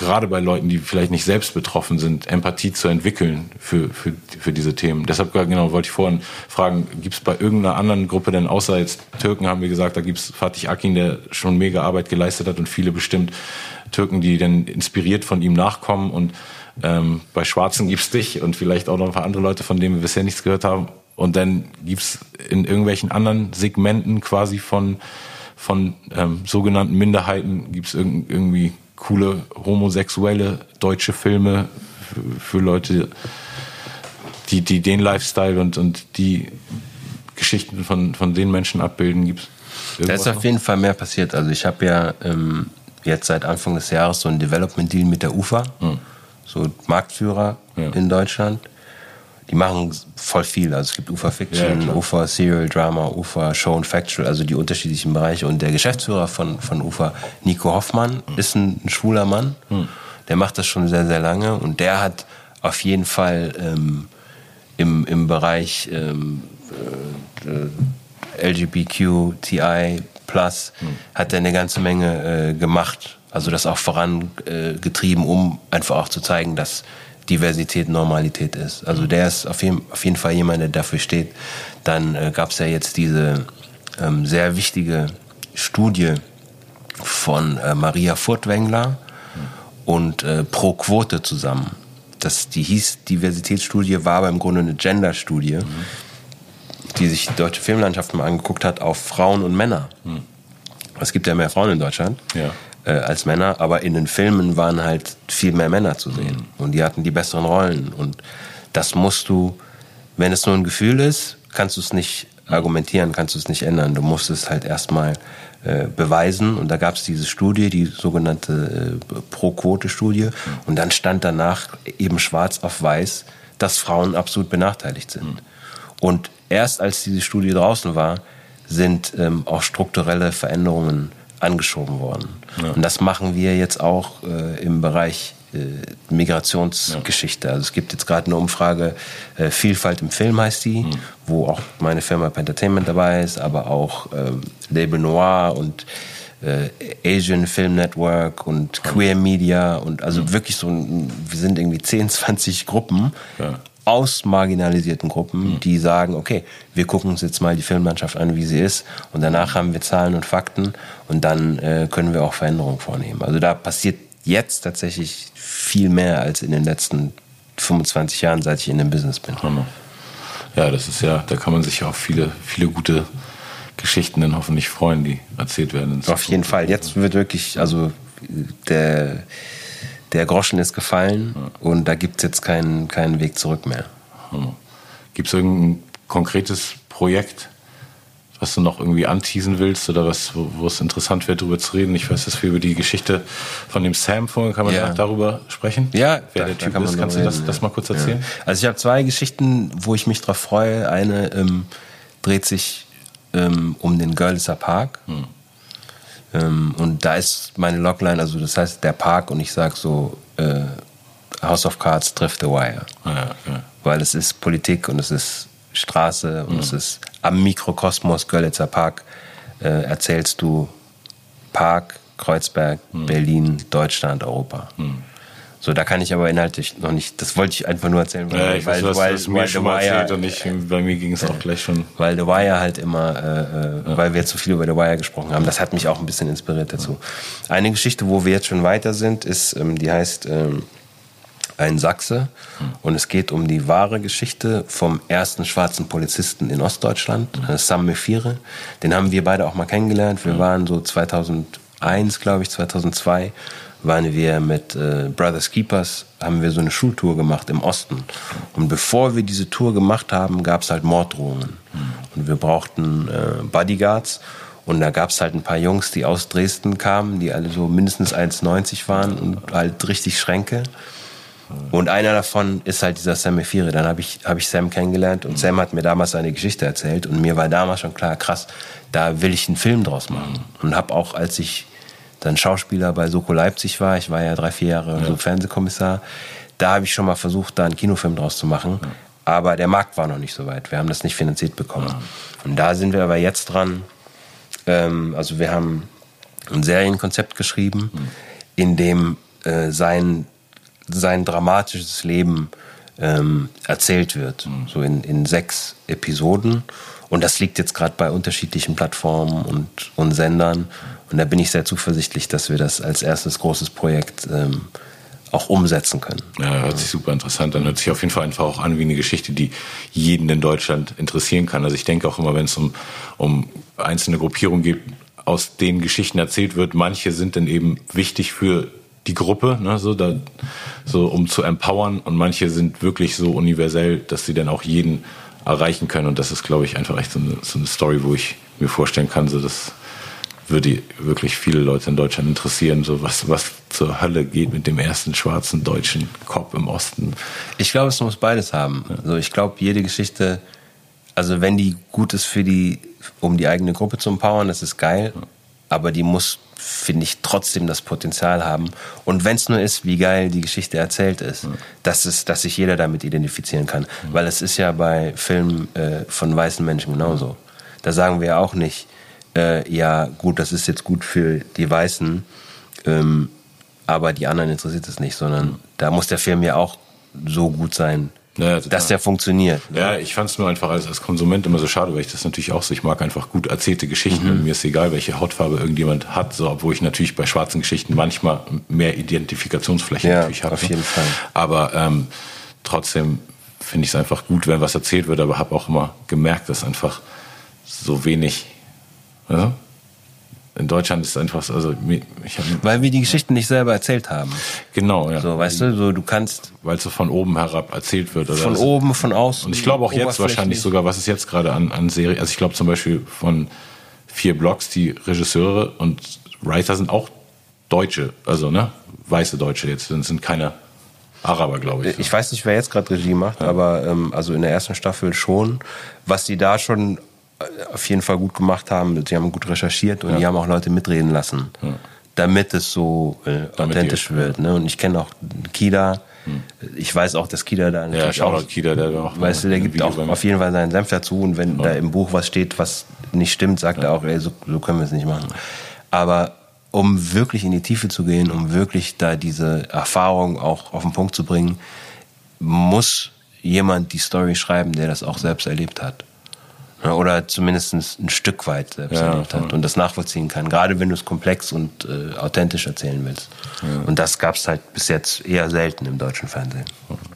gerade bei Leuten, die vielleicht nicht selbst betroffen sind, Empathie zu entwickeln für, für, für diese Themen. Deshalb genau wollte ich vorhin fragen, gibt es bei irgendeiner anderen Gruppe denn, außer jetzt Türken haben wir gesagt, da gibt es Fatih Akin, der schon mega Arbeit geleistet hat und viele bestimmt Türken, die dann inspiriert von ihm nachkommen und ähm, bei Schwarzen gibt es dich und vielleicht auch noch ein paar andere Leute, von denen wir bisher nichts gehört haben. Und dann gibt es in irgendwelchen anderen Segmenten quasi von, von ähm, sogenannten Minderheiten, gibt es irgendwie coole homosexuelle deutsche Filme für, Leute, die, die den Lifestyle und, und die Geschichten von, von den Menschen abbilden. Gibt's da ist auf noch? jeden Fall mehr passiert. Also ich habe ja ähm, jetzt seit Anfang des Jahres so einen Development Deal mit der UFA, hm. so Marktführer ja. in Deutschland die machen voll viel. Also es gibt Ufa Fiction, ja, Ufa Serial Drama, Ufa Show and Factual, also die unterschiedlichen Bereiche. Und der Geschäftsführer von, von Ufa, Nico Hoffmann, mhm. ist ein, ein, schwuler Mann. Mhm. Der macht das schon sehr, sehr lange und der hat auf jeden Fall ähm, im, im Bereich ähm, äh, LGBTQTI Plus mhm. hat er eine ganze Menge äh, gemacht. Also das auch vorangetrieben, äh, um einfach auch zu zeigen, dass Diversität Normalität ist. Also der ist auf jeden, auf jeden Fall jemand, der dafür steht. Dann äh, gab es ja jetzt diese ähm, sehr wichtige Studie von äh, Maria Furtwängler und äh, Pro Quote zusammen. Das, die hieß Diversitätsstudie, war aber im Grunde eine Gender-Studie, mhm. die sich die deutsche Filmlandschaft mal angeguckt hat auf Frauen und Männer. Mhm. Es gibt ja mehr Frauen in Deutschland. Ja äh, als Männer, aber in den Filmen waren halt viel mehr Männer zu sehen mhm. und die hatten die besseren Rollen und das musst du, wenn es nur ein Gefühl ist, kannst du es nicht argumentieren, kannst du es nicht ändern. Du musst es halt erstmal äh, beweisen. Und da gab es diese Studie, die sogenannte äh, Pro-Quote-Studie. Und dann stand danach eben schwarz auf weiß, dass Frauen absolut benachteiligt sind. Mhm. Und erst als diese Studie draußen war, sind ähm, auch strukturelle Veränderungen angeschoben worden. Ja. Und das machen wir jetzt auch äh, im Bereich äh, Migrationsgeschichte. Ja. Also es gibt jetzt gerade eine Umfrage, äh, Vielfalt im Film heißt die, mhm. wo auch meine Firma Pentertainment dabei ist, aber auch ähm, Label Noir und äh, Asian Film Network und Queer Media und also mhm. wirklich so, ein, wir sind irgendwie 10, 20 Gruppen, ja aus marginalisierten Gruppen, mhm. die sagen, okay, wir gucken uns jetzt mal die Filmlandschaft an, wie sie ist, und danach haben wir Zahlen und Fakten und dann äh, können wir auch Veränderungen vornehmen. Also da passiert jetzt tatsächlich viel mehr als in den letzten 25 Jahren, seit ich in dem Business bin. Ja, das ist ja, da kann man sich ja auf viele, viele gute Geschichten dann hoffentlich freuen, die erzählt werden. Auf jeden Fall. Jetzt wird wirklich, also der der Groschen ist gefallen und da gibt es jetzt keinen, keinen Weg zurück mehr. Hm. Gibt es irgendein konkretes Projekt, was du noch irgendwie anteasen willst oder was, wo, wo es interessant wäre, darüber zu reden? Ich weiß, dass wir über die Geschichte von dem Sam vorhin, kann man ja. darüber sprechen? Ja, wer da, der Typ ist. Kannst du das, das, mal kurz erzählen? Ja. Also ich habe zwei Geschichten, wo ich mich drauf freue. Eine ähm, dreht sich ähm, um den Görlitzer Park. Hm. Ähm, und da ist meine Logline, also das heißt der Park und ich sage so, äh, House of Cards trifft The Wire. Ja, okay. Weil es ist Politik und es ist Straße und mhm. es ist am Mikrokosmos Görlitzer Park äh, erzählst du Park, Kreuzberg, mhm. Berlin, Deutschland, Europa. Mhm. So, da kann ich aber inhaltlich noch nicht, das wollte ich einfach nur erzählen, weil, ja, ich weil, weiß, weil, weil, mir schon mal erzählt und ich, bei mir ging es auch gleich schon. Weil The Wire halt immer, äh, äh, ja. weil wir so viel über The Wire gesprochen haben, das hat mich auch ein bisschen inspiriert dazu. Ja. Eine Geschichte, wo wir jetzt schon weiter sind, ist, ähm, die heißt ähm, Ein Sachse hm. und es geht um die wahre Geschichte vom ersten schwarzen Polizisten in Ostdeutschland, hm. Sam Mefire. Den haben wir beide auch mal kennengelernt. Wir hm. waren so 2001, glaube ich, 2002 waren wir mit äh, Brothers Keepers, haben wir so eine Schultour gemacht im Osten. Und bevor wir diese Tour gemacht haben, gab es halt Morddrohungen. Und wir brauchten äh, Bodyguards. Und da gab es halt ein paar Jungs, die aus Dresden kamen, die alle so mindestens 1,90 waren und halt richtig Schränke. Und einer davon ist halt dieser Sam Efire. Dann habe ich, hab ich Sam kennengelernt und Sam hat mir damals seine Geschichte erzählt. Und mir war damals schon klar, krass, da will ich einen Film draus machen. Und habe auch, als ich dann Schauspieler bei Soko Leipzig war. Ich war ja drei, vier Jahre ja. so Fernsehkommissar. Da habe ich schon mal versucht, da einen Kinofilm draus zu machen. Ja. Aber der Markt war noch nicht so weit. Wir haben das nicht finanziert bekommen. Ja. Und da sind wir aber jetzt dran. Ähm, also wir haben ein Serienkonzept geschrieben, mhm. in dem äh, sein, sein dramatisches Leben ähm, erzählt wird. Mhm. So in, in sechs Episoden. Und das liegt jetzt gerade bei unterschiedlichen Plattformen und, und Sendern. Und da bin ich sehr zuversichtlich, dass wir das als erstes großes Projekt ähm, auch umsetzen können. Ja, hört sich super interessant an. Hört sich auf jeden Fall einfach auch an wie eine Geschichte, die jeden in Deutschland interessieren kann. Also ich denke auch immer, wenn es um, um einzelne Gruppierungen geht, aus denen Geschichten erzählt wird, manche sind dann eben wichtig für die Gruppe, ne, so, da, so um zu empowern und manche sind wirklich so universell, dass sie dann auch jeden erreichen können. Und das ist, glaube ich, einfach echt so eine, so eine Story, wo ich mir vorstellen kann, so dass würde wirklich viele Leute in Deutschland interessieren, so was, was zur Hölle geht mit dem ersten schwarzen deutschen Cop im Osten. Ich glaube, es muss beides haben. Also ich glaube, jede Geschichte, also wenn die gut ist für die, um die eigene Gruppe zu empowern, das ist geil. Aber die muss, finde ich, trotzdem das Potenzial haben. Und wenn es nur ist, wie geil die Geschichte erzählt ist, ja. dass, es, dass sich jeder damit identifizieren kann. Weil es ist ja bei Filmen äh, von weißen Menschen genauso. Da sagen wir ja auch nicht, äh, ja gut, das ist jetzt gut für die Weißen, ähm, aber die anderen interessiert es nicht, sondern da muss der Film ja auch so gut sein, ja, dass der funktioniert. Ne? Ja, ich fand es nur einfach als, als Konsument immer so schade, weil ich das natürlich auch so, ich mag einfach gut erzählte Geschichten mhm. und mir ist egal, welche Hautfarbe irgendjemand hat, so, obwohl ich natürlich bei schwarzen Geschichten manchmal mehr Identifikationsfläche ja, natürlich habe. auf jeden Fall. Aber ähm, trotzdem finde ich es einfach gut, wenn was erzählt wird, aber habe auch immer gemerkt, dass einfach so wenig ja? In Deutschland ist einfach so, also ich hab, weil wir die Geschichten nicht selber erzählt haben. Genau, ja. So, weißt du, so du kannst, weil es so von oben herab erzählt wird oder von so. oben, von außen. Und ich glaube auch jetzt wahrscheinlich sogar, was es jetzt gerade an an Serie, also ich glaube zum Beispiel von vier Blogs, die Regisseure und Writer sind auch Deutsche, also ne, weiße Deutsche jetzt, sind, sind keine Araber, glaube ich. Ich weiß nicht, wer jetzt gerade Regie macht, ja. aber ähm, also in der ersten Staffel schon. Was sie da schon auf jeden Fall gut gemacht haben, sie haben gut recherchiert und ja. die haben auch Leute mitreden lassen, ja. damit es so äh, damit authentisch wird. Ne? Und ich kenne auch Kida. Hm. Ich weiß auch, dass Kida da ja, schau auch, Kida, der auch weißt du, der gibt auch auf jeden Fall seinen Senf dazu und wenn da im Buch was steht, was nicht stimmt, sagt er auch, ey, so, so können wir es nicht machen. Aber um wirklich in die Tiefe zu gehen, um wirklich da diese Erfahrung auch auf den Punkt zu bringen, muss jemand die Story schreiben, der das auch selbst erlebt hat. Oder zumindest ein Stück weit selbst ja, erlebt hat und das nachvollziehen kann. Gerade wenn du es komplex und äh, authentisch erzählen willst. Ja. Und das gab es halt bis jetzt eher selten im deutschen Fernsehen.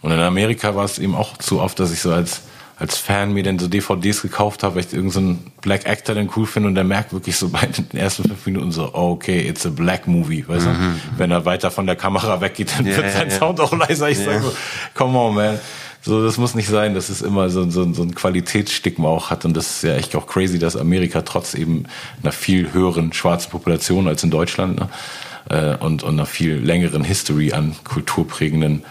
Und in Amerika war es eben auch zu oft, dass ich so als als Fan mir dann so DVDs gekauft habe, weil ich irgendeinen so Black Actor dann cool finde und der merkt wirklich so bei den ersten fünf Minuten so, oh, okay, it's a black movie, weißt mhm. du? Wenn er weiter von der Kamera weggeht, dann yeah, wird sein yeah. Sound auch leiser. Ich yeah. sage so, come on, man. So, das muss nicht sein, dass es immer so, so, so ein Qualitätsstigma auch hat. Und das ist ja echt auch crazy, dass Amerika trotz eben einer viel höheren schwarzen Population als in Deutschland ne? Äh, und, und einer viel längeren History an kulturprägenden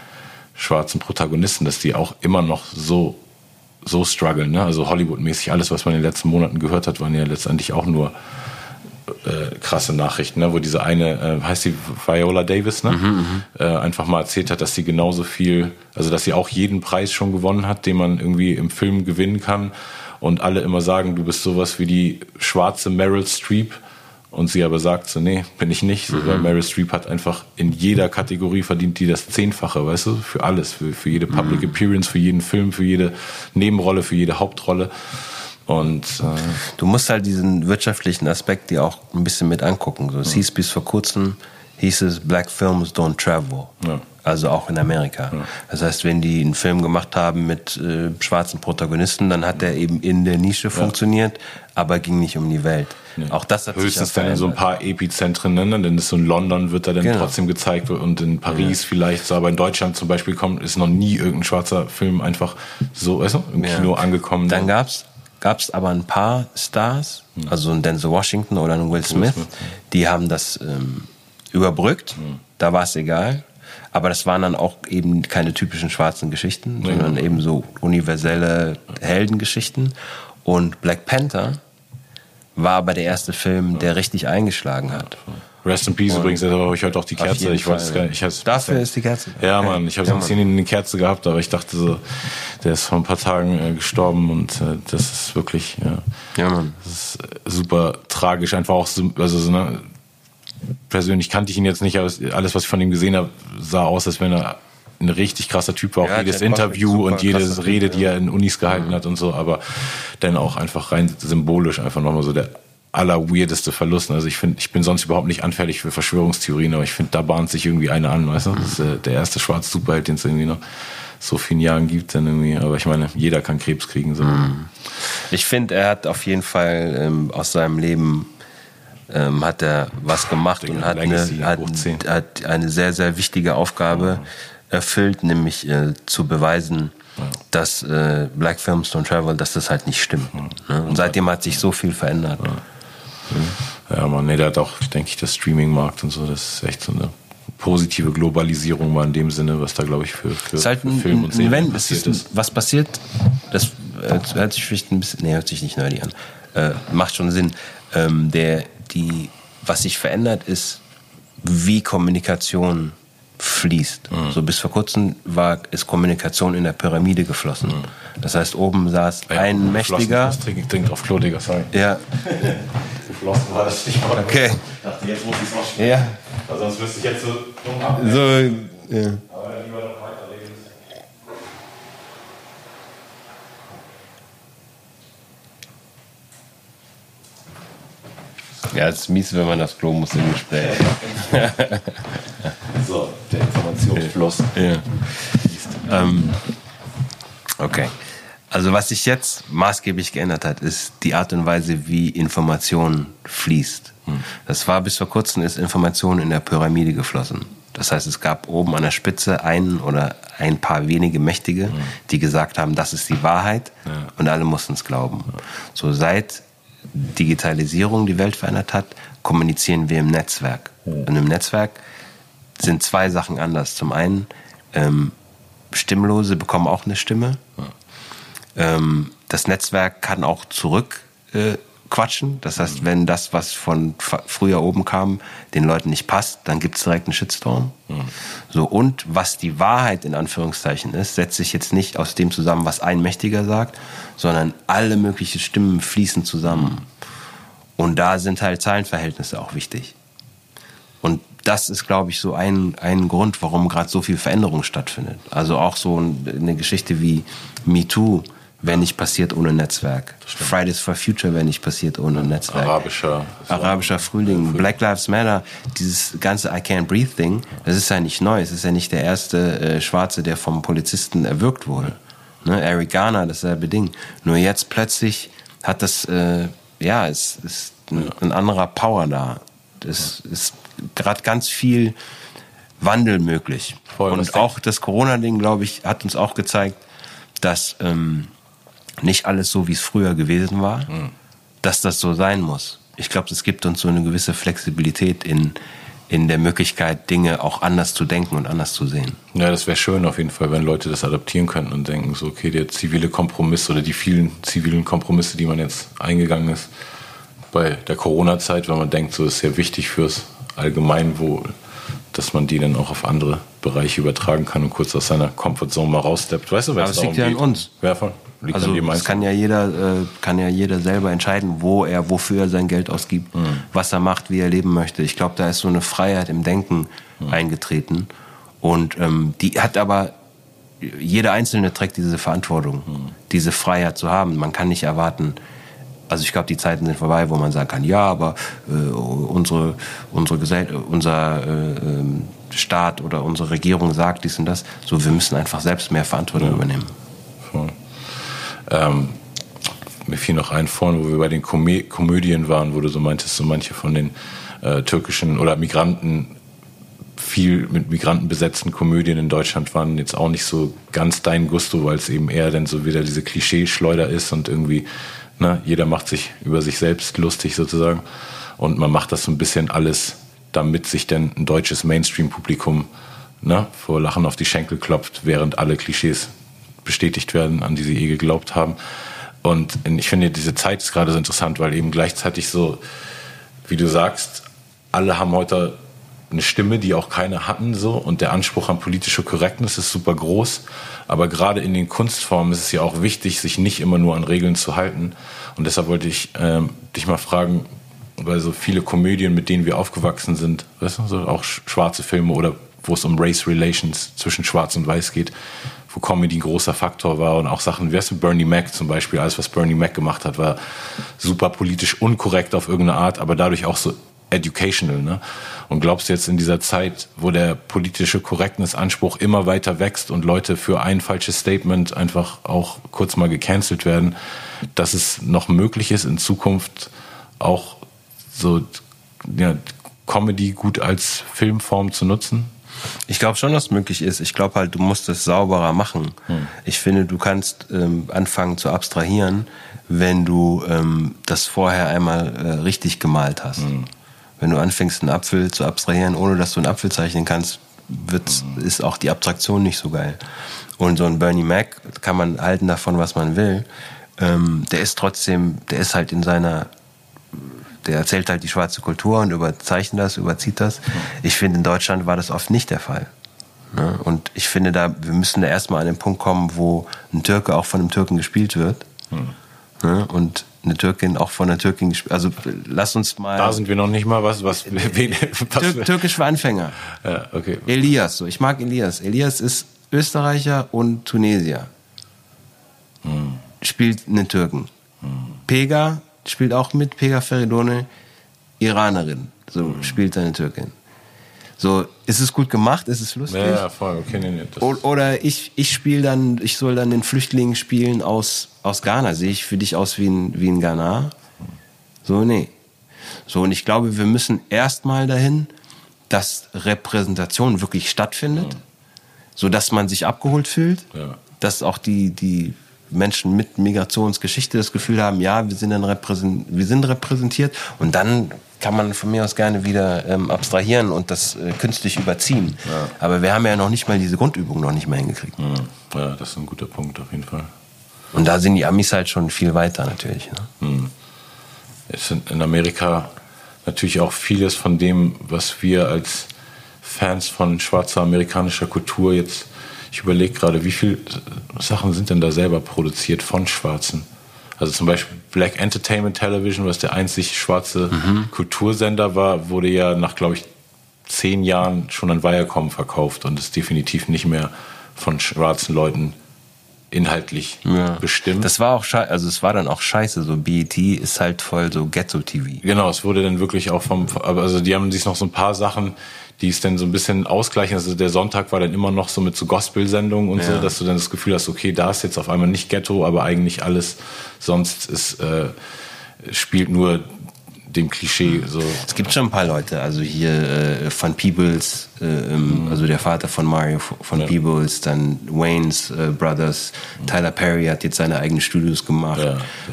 schwarzen Protagonisten, dass die auch immer noch so so strugglen. Ne? Also Hollywood-mäßig alles, was man in den letzten Monaten gehört hat, waren ja letztendlich auch nur äh, krasse Nachrichten, ne? wo diese eine, äh, heißt sie Viola Davis, ne? Mhm, mhm, äh, einfach mal erzählt hat, dass sie genauso viel, also dass sie auch jeden Preis schon gewonnen hat, den man irgendwie im Film gewinnen kann. Und alle immer sagen, du bist sowas wie die schwarze Meryl Streep und sie aber sagt so, nee, bin ich nicht. So, mhm. Weil Meryl Streep hat einfach in jeder Kategorie verdient die das Zehnfache, weißt du? Für alles. Für, für jede Public mhm. Appearance, für jeden Film, für jede Nebenrolle, für jede Hauptrolle. Und äh, du musst halt diesen wirtschaftlichen Aspekt dir auch ein bisschen mit angucken. So, es hieß bis vor kurzem, hieß es Black Films Don't Travel. Ja. Also auch in Amerika. Ja. Das heißt, wenn die einen Film gemacht haben mit äh, schwarzen Protagonisten, dann hat der eben in der Nische ja. funktioniert, aber ging nicht um die Welt. Nee. Auch das hat Höchstens sich dann in so ein paar Epizentren, ne? Dann ist so in London wird er dann genau. trotzdem gezeigt und in Paris ja. vielleicht, so, aber in Deutschland zum Beispiel kommt, ist noch nie irgendein schwarzer Film einfach so, weißt du, im Kino angekommen. Dann gab's gab's aber ein paar Stars, hm. also ein Denzel Washington oder ein Will Smith, Will Smith die haben das ähm, überbrückt. Hm. Da war es egal. Aber das waren dann auch eben keine typischen schwarzen Geschichten, ja. sondern eben so universelle Heldengeschichten. Und Black Panther war aber der erste Film, der richtig eingeschlagen hat. Rest in Peace und übrigens, da habe ich heute auch die Kerze. Ich weiß gar nicht. Ich Dafür ist die Kerze. Ja, Mann, ich habe ja, so ein eine Kerze gehabt, aber ich dachte so, der ist vor ein paar Tagen äh, gestorben und äh, das ist wirklich, ja. Ja, Mann. Das ist äh, super tragisch. Einfach auch, so, also so, ne, persönlich kannte ich ihn jetzt nicht, aber alles, was ich von ihm gesehen habe, sah aus, als wenn er ein richtig krasser Typ war. Auch ja, jedes Interview und jede Rede, die er in Unis gehalten mhm. hat und so, aber dann auch einfach rein symbolisch einfach nochmal so der allerweirdeste Verlust. Also ich finde, ich bin sonst überhaupt nicht anfällig für Verschwörungstheorien, aber ich finde, da bahnt sich irgendwie eine an, weißt du? Das ist äh, der erste schwarze Superheld, den es irgendwie noch so vielen Jahren gibt, dann irgendwie. Aber ich meine, jeder kann Krebs kriegen. So. Mhm. Ich finde, er hat auf jeden Fall ähm, aus seinem Leben ähm, hat er was gemacht und hat eine, hat, hat eine, sehr, sehr wichtige Aufgabe erfüllt, nämlich äh, zu beweisen, ja. dass äh, Black Films Don't Travel, dass das halt nicht stimmt. Ja. Ne? Und seitdem hat sich so viel verändert. Ja, ja man, nee, der hat auch, denke ich, der Streaming-Markt und so, das ist echt so eine positive Globalisierung war in dem Sinne, was da, glaube ich, für, für, halt für Film und Serien passiert ist. Was passiert, das hört sich vielleicht ein bisschen, nee, hört sich nicht nerdy an, äh, macht schon Sinn. Ähm, der die, was sich verändert, ist, wie Kommunikation fließt. Mhm. So bis vor kurzem war ist Kommunikation in der Pyramide geflossen. Mhm. Das heißt, oben saß ja, ein mächtiger. Ich trinke trink auf Klo, Digga, sorry. Ja. geflossen war das Stichwort. Okay. Ich dachte, jetzt muss ich es noch Ja. Weil sonst müsste ich jetzt so dumm So, ja. Ja, es ist mies, wenn man das Klo muss im Gespräch. so, der Informationsfluss. Ja. Ähm, okay. Also was sich jetzt maßgeblich geändert hat, ist die Art und Weise, wie Information fließt. Hm. Das war bis vor kurzem ist Information in der Pyramide geflossen. Das heißt, es gab oben an der Spitze einen oder ein paar wenige Mächtige, hm. die gesagt haben, das ist die Wahrheit ja. und alle mussten es glauben. So seit Digitalisierung die Welt verändert hat, kommunizieren wir im Netzwerk. Und im Netzwerk sind zwei Sachen anders. Zum einen, ähm, Stimmlose bekommen auch eine Stimme. Ähm, das Netzwerk kann auch zurück äh, quatschen. Das heißt, mhm. wenn das, was von früher oben kam, den Leuten nicht passt, dann gibt es direkt einen Shitstorm. Mhm. So, und was die Wahrheit in Anführungszeichen ist, setzt sich jetzt nicht aus dem zusammen, was ein Mächtiger sagt, sondern alle möglichen Stimmen fließen zusammen. Und da sind halt Zahlenverhältnisse auch wichtig. Und das ist, glaube ich, so ein, ein Grund, warum gerade so viel Veränderung stattfindet. Also auch so eine Geschichte wie MeToo wäre nicht passiert ohne Netzwerk. Fridays for Future wäre nicht passiert ohne Netzwerk. Arabischer. Arabischer Frühling. Frühling. Black Lives Matter. Dieses ganze I Can't Breathe Ding, das ist ja nicht neu. Es ist ja nicht der erste äh, Schwarze, der vom Polizisten erwürgt wurde. Ne? Eric Garner, dasselbe Ding. Nur jetzt plötzlich hat das, äh, ja, es ist ein, ein, anderer Power da. Es ist gerade ganz viel Wandel möglich. Voll, Und auch das Corona-Ding, glaube ich, hat uns auch gezeigt, dass ähm, nicht alles so, wie es früher gewesen war, mhm. dass das so sein muss. Ich glaube, es gibt uns so eine gewisse Flexibilität in, in der Möglichkeit, Dinge auch anders zu denken und anders zu sehen. Ja, das wäre schön auf jeden Fall, wenn Leute das adaptieren könnten und denken, so, okay, der zivile Kompromiss oder die vielen zivilen Kompromisse, die man jetzt eingegangen ist bei der Corona-Zeit, wenn man denkt, so ist sehr wichtig fürs Allgemeinwohl, dass man die dann auch auf andere Bereiche übertragen kann und kurz aus seiner Comfortzone mal raussteppt. Weißt du, was es liegt ja an uns. Ja, voll. Liegt also das kann ja jeder, äh, kann ja jeder selber entscheiden, wo er, wofür er sein Geld ausgibt, mhm. was er macht, wie er leben möchte. Ich glaube, da ist so eine Freiheit im Denken mhm. eingetreten. Und ähm, die hat aber, jeder Einzelne trägt diese Verantwortung, mhm. diese Freiheit zu haben. Man kann nicht erwarten, also ich glaube, die Zeiten sind vorbei, wo man sagen kann, ja, aber äh, unsere, unsere Gesell unser äh, ähm, Staat oder unsere Regierung sagt dies und das. So, wir müssen einfach selbst mehr Verantwortung ja. übernehmen. Voll. Ähm, mir fiel noch ein vorhin, wo wir bei den Komö Komödien waren, wo du so meintest, so manche von den äh, türkischen oder Migranten, viel mit Migranten besetzten Komödien in Deutschland waren jetzt auch nicht so ganz dein Gusto, weil es eben eher dann so wieder diese Klischeeschleuder ist und irgendwie, ne, jeder macht sich über sich selbst lustig sozusagen. Und man macht das so ein bisschen alles, damit sich dann ein deutsches Mainstream-Publikum ne, vor Lachen auf die Schenkel klopft, während alle Klischees bestätigt werden, an die sie eh geglaubt haben. Und ich finde, diese Zeit ist gerade so interessant, weil eben gleichzeitig so, wie du sagst, alle haben heute eine Stimme, die auch keine hatten so und der Anspruch an politische Korrektness ist super groß. Aber gerade in den Kunstformen ist es ja auch wichtig, sich nicht immer nur an Regeln zu halten. Und deshalb wollte ich ähm, dich mal fragen, weil so viele Komödien, mit denen wir aufgewachsen sind, weißt du, so auch schwarze Filme oder wo es um Race Relations zwischen Schwarz und Weiß geht, wo Comedy ein großer Faktor war und auch Sachen, wie du, Bernie Mac zum Beispiel, alles was Bernie Mac gemacht hat, war super politisch unkorrekt auf irgendeine Art, aber dadurch auch so educational. Ne? Und glaubst du jetzt in dieser Zeit, wo der politische Korrektness-Anspruch immer weiter wächst und Leute für ein falsches Statement einfach auch kurz mal gecancelt werden, dass es noch möglich ist, in Zukunft auch so ja, Comedy gut als Filmform zu nutzen? Ich glaube schon, dass es möglich ist. Ich glaube halt, du musst es sauberer machen. Hm. Ich finde, du kannst ähm, anfangen zu abstrahieren, wenn du ähm, das vorher einmal äh, richtig gemalt hast. Hm. Wenn du anfängst, einen Apfel zu abstrahieren, ohne dass du einen Apfel zeichnen kannst, hm. ist auch die Abstraktion nicht so geil. Und so ein Bernie Mac kann man halten davon, was man will. Ähm, der ist trotzdem, der ist halt in seiner der erzählt halt die schwarze Kultur und überzeichnet das, überzieht das. Ich finde, in Deutschland war das oft nicht der Fall. Ne? Und ich finde, da, wir müssen da erstmal an den Punkt kommen, wo ein Türke auch von einem Türken gespielt wird. Hm. Und eine Türkin auch von einer Türkin gespielt. Also lass uns mal. Da sind wir noch nicht mal was, was, wen, was Tür, Türkisch für Anfänger. Ja, okay. Elias, so. Ich mag Elias. Elias ist Österreicher und Tunesier. Hm. Spielt einen Türken. Hm. Pega spielt auch mit, Pega Feridone, Iranerin, so mhm. spielt seine Türkin. So, ist es gut gemacht? Ist es lustig? Ja, voll, okay, Oder ich, ich spiele dann, ich soll dann den Flüchtling spielen aus, aus Ghana. Sehe ich für dich aus wie ein, wie ein Ghana? So, nee. So, und ich glaube, wir müssen erstmal dahin, dass Repräsentation wirklich stattfindet, mhm. so dass man sich abgeholt fühlt, ja. dass auch die, die Menschen mit Migrationsgeschichte das Gefühl haben, ja, wir sind dann repräsent wir sind repräsentiert und dann kann man von mir aus gerne wieder ähm, abstrahieren und das äh, künstlich überziehen. Ja. Aber wir haben ja noch nicht mal diese Grundübung noch nicht mehr hingekriegt. Ja, das ist ein guter Punkt auf jeden Fall. Und da sind die Amis halt schon viel weiter natürlich. Ne? Hm. Es sind in Amerika natürlich auch vieles von dem, was wir als Fans von schwarzer amerikanischer Kultur jetzt, ich überlege gerade, wie viele Sachen sind denn da selber produziert von Schwarzen? Also zum Beispiel Black Entertainment Television, was der einzig schwarze mhm. Kultursender war, wurde ja nach, glaube ich, zehn Jahren schon an Viacom verkauft und ist definitiv nicht mehr von schwarzen Leuten inhaltlich ja. bestimmt. Das war auch scheiße, also es war dann auch scheiße, so BET ist halt voll so Ghetto-TV. Genau, es wurde dann wirklich auch vom, also die haben sich noch so ein paar Sachen, die es dann so ein bisschen ausgleichen. Also der Sonntag war dann immer noch so mit so Gospel-Sendungen und ja. so, dass du dann das Gefühl hast, okay, da ist jetzt auf einmal nicht Ghetto, aber eigentlich alles sonst ist, äh, spielt nur dem Klischee so. Es gibt schon ein paar Leute, also hier äh, von Peebles, äh, mhm. also der Vater von Mario von ja. Peebles, dann Wayne's äh, Brothers, mhm. Tyler Perry hat jetzt seine eigenen Studios gemacht,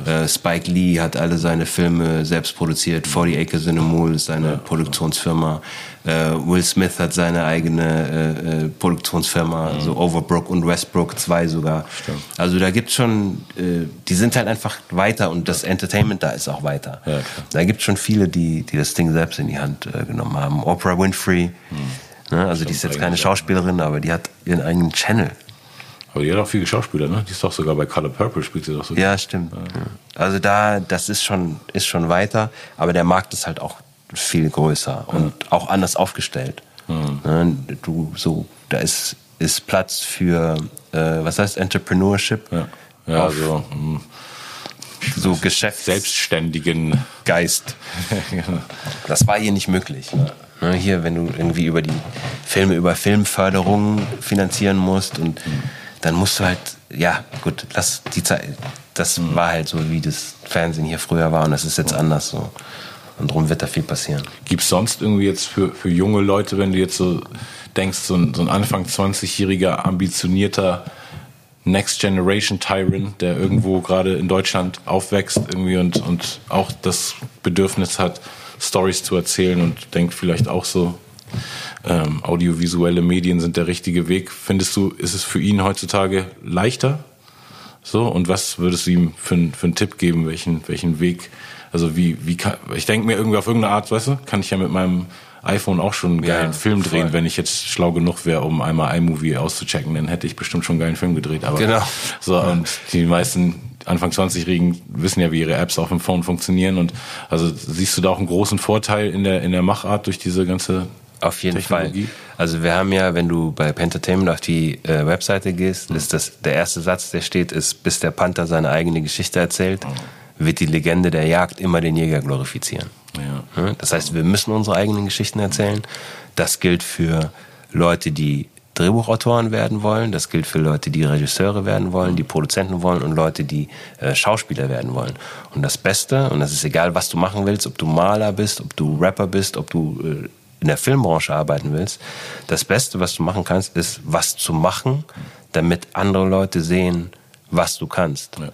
ja, äh, Spike Lee hat alle seine Filme selbst produziert, 40 Acres in a Mole ist seine Produktionsfirma. Äh, Will Smith hat seine eigene äh, äh, Produktionsfirma, mhm. so Overbrook und Westbrook, zwei sogar. Stimmt. Also da gibt's schon, äh, die sind halt einfach weiter und das Entertainment da ist auch weiter. Ja, da gibt's schon viele, die, die das Ding selbst in die Hand äh, genommen haben. Oprah Winfrey, mhm. ne, also die ist jetzt keine Schauspielerin, aber die hat ihren eigenen Channel. Aber die hat auch viele Schauspieler, ne? Die ist doch sogar bei Color Purple, spielt sie doch so. Ja, stimmt. Ja. Also da, das ist schon, ist schon weiter, aber der Markt ist halt auch viel größer und auch anders aufgestellt. Mhm. Du so, da ist, ist Platz für äh, was heißt Entrepreneurship? Ja, ja so, hm. so Geschäfts selbstständigen Geist. Das war hier nicht möglich. Ja. Hier, wenn du irgendwie über die Filme über Filmförderung finanzieren musst und mhm. dann musst du halt, ja, gut, lass die Zeit. Das mhm. war halt so, wie das Fernsehen hier früher war und das ist jetzt anders so. Und darum wird da viel passieren. Gibt es sonst irgendwie jetzt für, für junge Leute, wenn du jetzt so denkst, so ein, so ein Anfang 20-jähriger, ambitionierter Next Generation Tyrant, der irgendwo gerade in Deutschland aufwächst irgendwie und, und auch das Bedürfnis hat, Stories zu erzählen und denkt vielleicht auch so, ähm, audiovisuelle Medien sind der richtige Weg. Findest du, ist es für ihn heutzutage leichter? So, und was würdest du ihm für, für einen Tipp geben, welchen, welchen Weg also wie, wie kann, ich denke mir irgendwie auf irgendeine Art, weißt du, kann ich ja mit meinem iPhone auch schon einen geilen ja, Film drehen, voll. wenn ich jetzt schlau genug wäre, um einmal iMovie auszuchecken, dann hätte ich bestimmt schon einen geilen Film gedreht. Aber genau. so und die meisten Anfang 20-Jährigen wissen ja, wie ihre Apps auf dem Phone funktionieren und also siehst du da auch einen großen Vorteil in der in der Machart durch diese ganze auf jeden Technologie? Fall. Also wir haben ja, wenn du bei Pentertainment auf die äh, Webseite gehst, mhm. ist das der erste Satz, der steht, ist, bis der Panther seine eigene Geschichte erzählt. Mhm wird die Legende der Jagd immer den Jäger glorifizieren. Ja. Das heißt, wir müssen unsere eigenen Geschichten erzählen. Das gilt für Leute, die Drehbuchautoren werden wollen, das gilt für Leute, die Regisseure werden wollen, die Produzenten wollen und Leute, die äh, Schauspieler werden wollen. Und das Beste, und das ist egal, was du machen willst, ob du Maler bist, ob du Rapper bist, ob du äh, in der Filmbranche arbeiten willst, das Beste, was du machen kannst, ist, was zu machen, damit andere Leute sehen, was du kannst. Ja.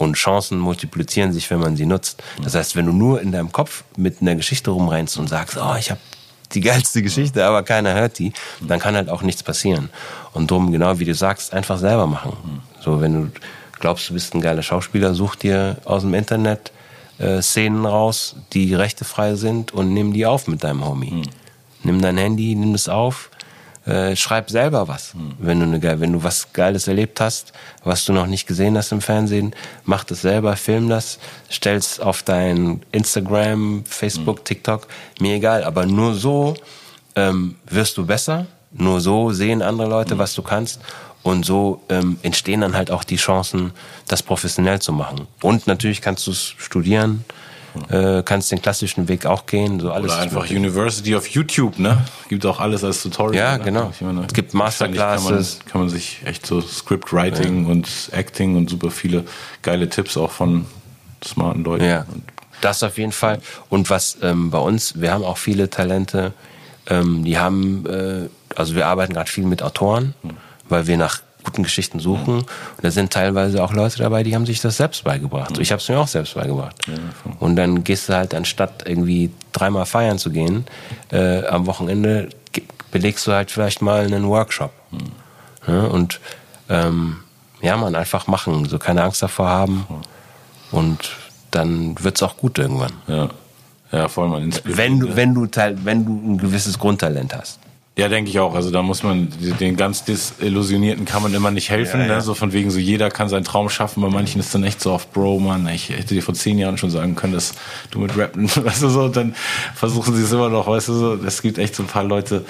Und Chancen multiplizieren sich, wenn man sie nutzt. Das heißt, wenn du nur in deinem Kopf mit einer Geschichte rumrennst und sagst, oh, ich habe die geilste Geschichte, aber keiner hört die, dann kann halt auch nichts passieren. Und drum, genau wie du sagst, einfach selber machen. So, wenn du glaubst, du bist ein geiler Schauspieler, such dir aus dem Internet äh, Szenen raus, die rechtefrei sind und nimm die auf mit deinem Homie. Mhm. Nimm dein Handy, nimm es auf, äh, schreib selber was. Hm. Wenn du eine, wenn du was Geiles erlebt hast, was du noch nicht gesehen hast im Fernsehen, mach das selber, film das, stell's auf dein Instagram, Facebook, hm. TikTok, mir egal. Aber nur so ähm, wirst du besser. Nur so sehen andere Leute, hm. was du kannst. Und so ähm, entstehen dann halt auch die Chancen, das professionell zu machen. Und natürlich kannst du es studieren, äh, kannst den klassischen Weg auch gehen. So alles Oder einfach University of YouTube, ne? Gibt auch alles als Tutorial. Ja, genau. Meine, es gibt Masterclasses. Kann man, kann man sich echt so Scriptwriting ja. und Acting und super viele geile Tipps auch von smarten Leuten. Ja, das auf jeden Fall. Und was ähm, bei uns, wir haben auch viele Talente, ähm, die haben, äh, also wir arbeiten gerade viel mit Autoren, hm. weil wir nach guten Geschichten suchen. Und da sind teilweise auch Leute dabei, die haben sich das selbst beigebracht. Ich habe es mir auch selbst beigebracht. Und dann gehst du halt, anstatt irgendwie dreimal feiern zu gehen, äh, am Wochenende belegst du halt vielleicht mal einen Workshop. Mhm. Ja, und ähm, ja, man einfach machen, so keine Angst davor haben. Und dann wird es auch gut irgendwann. Ja. Ja, voll mal inspiriert. Wenn du, wenn du, wenn du ein gewisses Grundtalent hast. Ja, denke ich auch. Also da muss man den ganz Desillusionierten kann man immer nicht helfen. Ja, ja. Ne? So von wegen so jeder kann seinen Traum schaffen. Bei manchen ist dann echt so auf Bro, Mann. Ich hätte dir vor zehn Jahren schon sagen können, dass du mit Rappen, weißt du so. Dann versuchen sie es immer noch, weißt du so. Es gibt echt so ein paar Leute,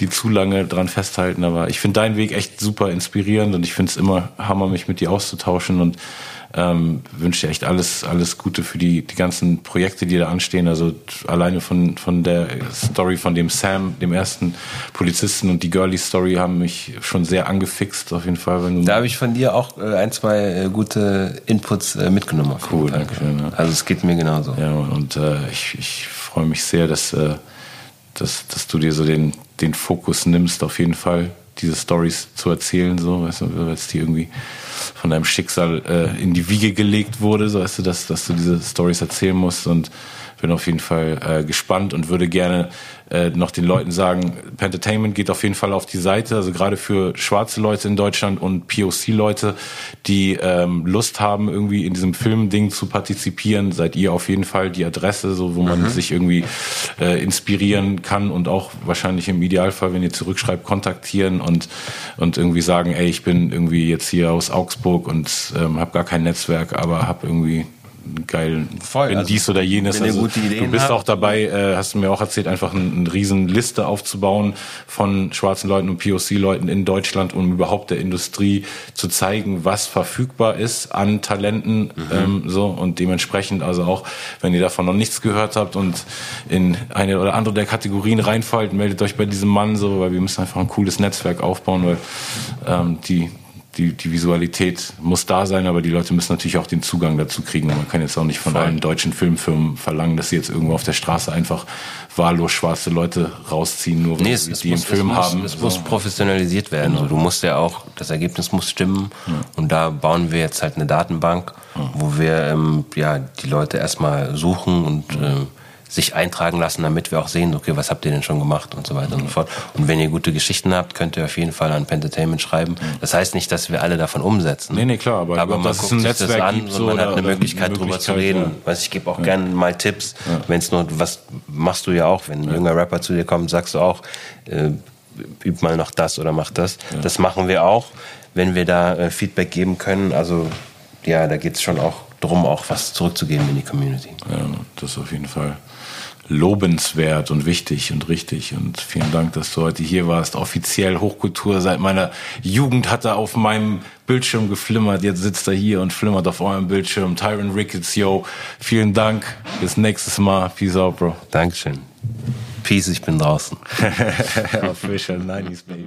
die zu lange dran festhalten. Aber ich finde deinen Weg echt super inspirierend und ich finde es immer Hammer, mich mit dir auszutauschen und ähm, wünsche dir echt alles, alles Gute für die, die ganzen Projekte, die da anstehen. Also alleine von, von der Story von dem Sam, dem ersten Polizisten und die Girly Story haben mich schon sehr angefixt, auf jeden Fall. Da habe ich von dir auch äh, ein, zwei äh, gute Inputs äh, mitgenommen. cool, danke schön. Ja. Also es geht mir genauso. Ja, und äh, ich, ich freue mich sehr, dass, äh, dass, dass du dir so den, den Fokus nimmst, auf jeden Fall diese Stories zu erzählen, so, weißt du, weil es die irgendwie von deinem Schicksal äh, in die Wiege gelegt wurde, so weißt du, dass, dass du diese Stories erzählen musst und bin auf jeden Fall äh, gespannt und würde gerne äh, noch den Leuten sagen, Pentertainment geht auf jeden Fall auf die Seite, also gerade für schwarze Leute in Deutschland und POC-Leute, die ähm, Lust haben, irgendwie in diesem Filmding zu partizipieren, seid ihr auf jeden Fall die Adresse, so wo man mhm. sich irgendwie äh, inspirieren kann und auch wahrscheinlich im Idealfall, wenn ihr zurückschreibt, kontaktieren und und irgendwie sagen, ey, ich bin irgendwie jetzt hier aus Augsburg und ähm, habe gar kein Netzwerk, aber habe irgendwie geil Voll, in also, dies oder jenes. Also, du bist habt. auch dabei, äh, hast du mir auch erzählt, einfach eine, eine riesen Liste aufzubauen von schwarzen Leuten und POC-Leuten in Deutschland, um überhaupt der Industrie zu zeigen, was verfügbar ist an Talenten. Mhm. Ähm, so und dementsprechend also auch, wenn ihr davon noch nichts gehört habt und in eine oder andere der Kategorien reinfallt, meldet euch bei diesem Mann so, weil wir müssen einfach ein cooles Netzwerk aufbauen, weil ähm, die die, die Visualität muss da sein, aber die Leute müssen natürlich auch den Zugang dazu kriegen. Man kann jetzt auch nicht von Voll. allen deutschen Filmfirmen verlangen, dass sie jetzt irgendwo auf der Straße einfach wahllos schwarze Leute rausziehen, nur weil nee, sie die muss, im Film es haben. es so. muss professionalisiert werden. Genau. Also du musst ja auch, das Ergebnis muss stimmen. Ja. Und da bauen wir jetzt halt eine Datenbank, ja. wo wir ähm, ja die Leute erstmal suchen und ja. ähm, sich eintragen lassen, damit wir auch sehen, okay, was habt ihr denn schon gemacht und so weiter mhm. und so fort. Und wenn ihr gute Geschichten habt, könnt ihr auf jeden Fall an Pentertainment schreiben. Mhm. Das heißt nicht, dass wir alle davon umsetzen. Nee, nee, klar, aber, aber man guckt sich das an und man hat eine Möglichkeit, eine drüber zu reden. Ja. Weiß, ich gebe auch ja. gerne mal Tipps, ja. wenn es nur, was machst du ja auch, wenn ein junger Rapper zu dir kommt, sagst du auch, äh, üb mal noch das oder mach das. Das machen wir auch, wenn wir da äh, Feedback geben können. Also ja, da geht es schon auch darum, auch was zurückzugeben in die Community. Ja, das auf jeden Fall lobenswert und wichtig und richtig. Und vielen Dank, dass du heute hier warst. Offiziell Hochkultur seit meiner Jugend hat er auf meinem Bildschirm geflimmert. Jetzt sitzt er hier und flimmert auf eurem Bildschirm. Tyron Ricketts, yo. Vielen Dank. Bis nächstes Mal. Peace out, Bro. Dankeschön. Peace, ich bin draußen. Official 90s, baby.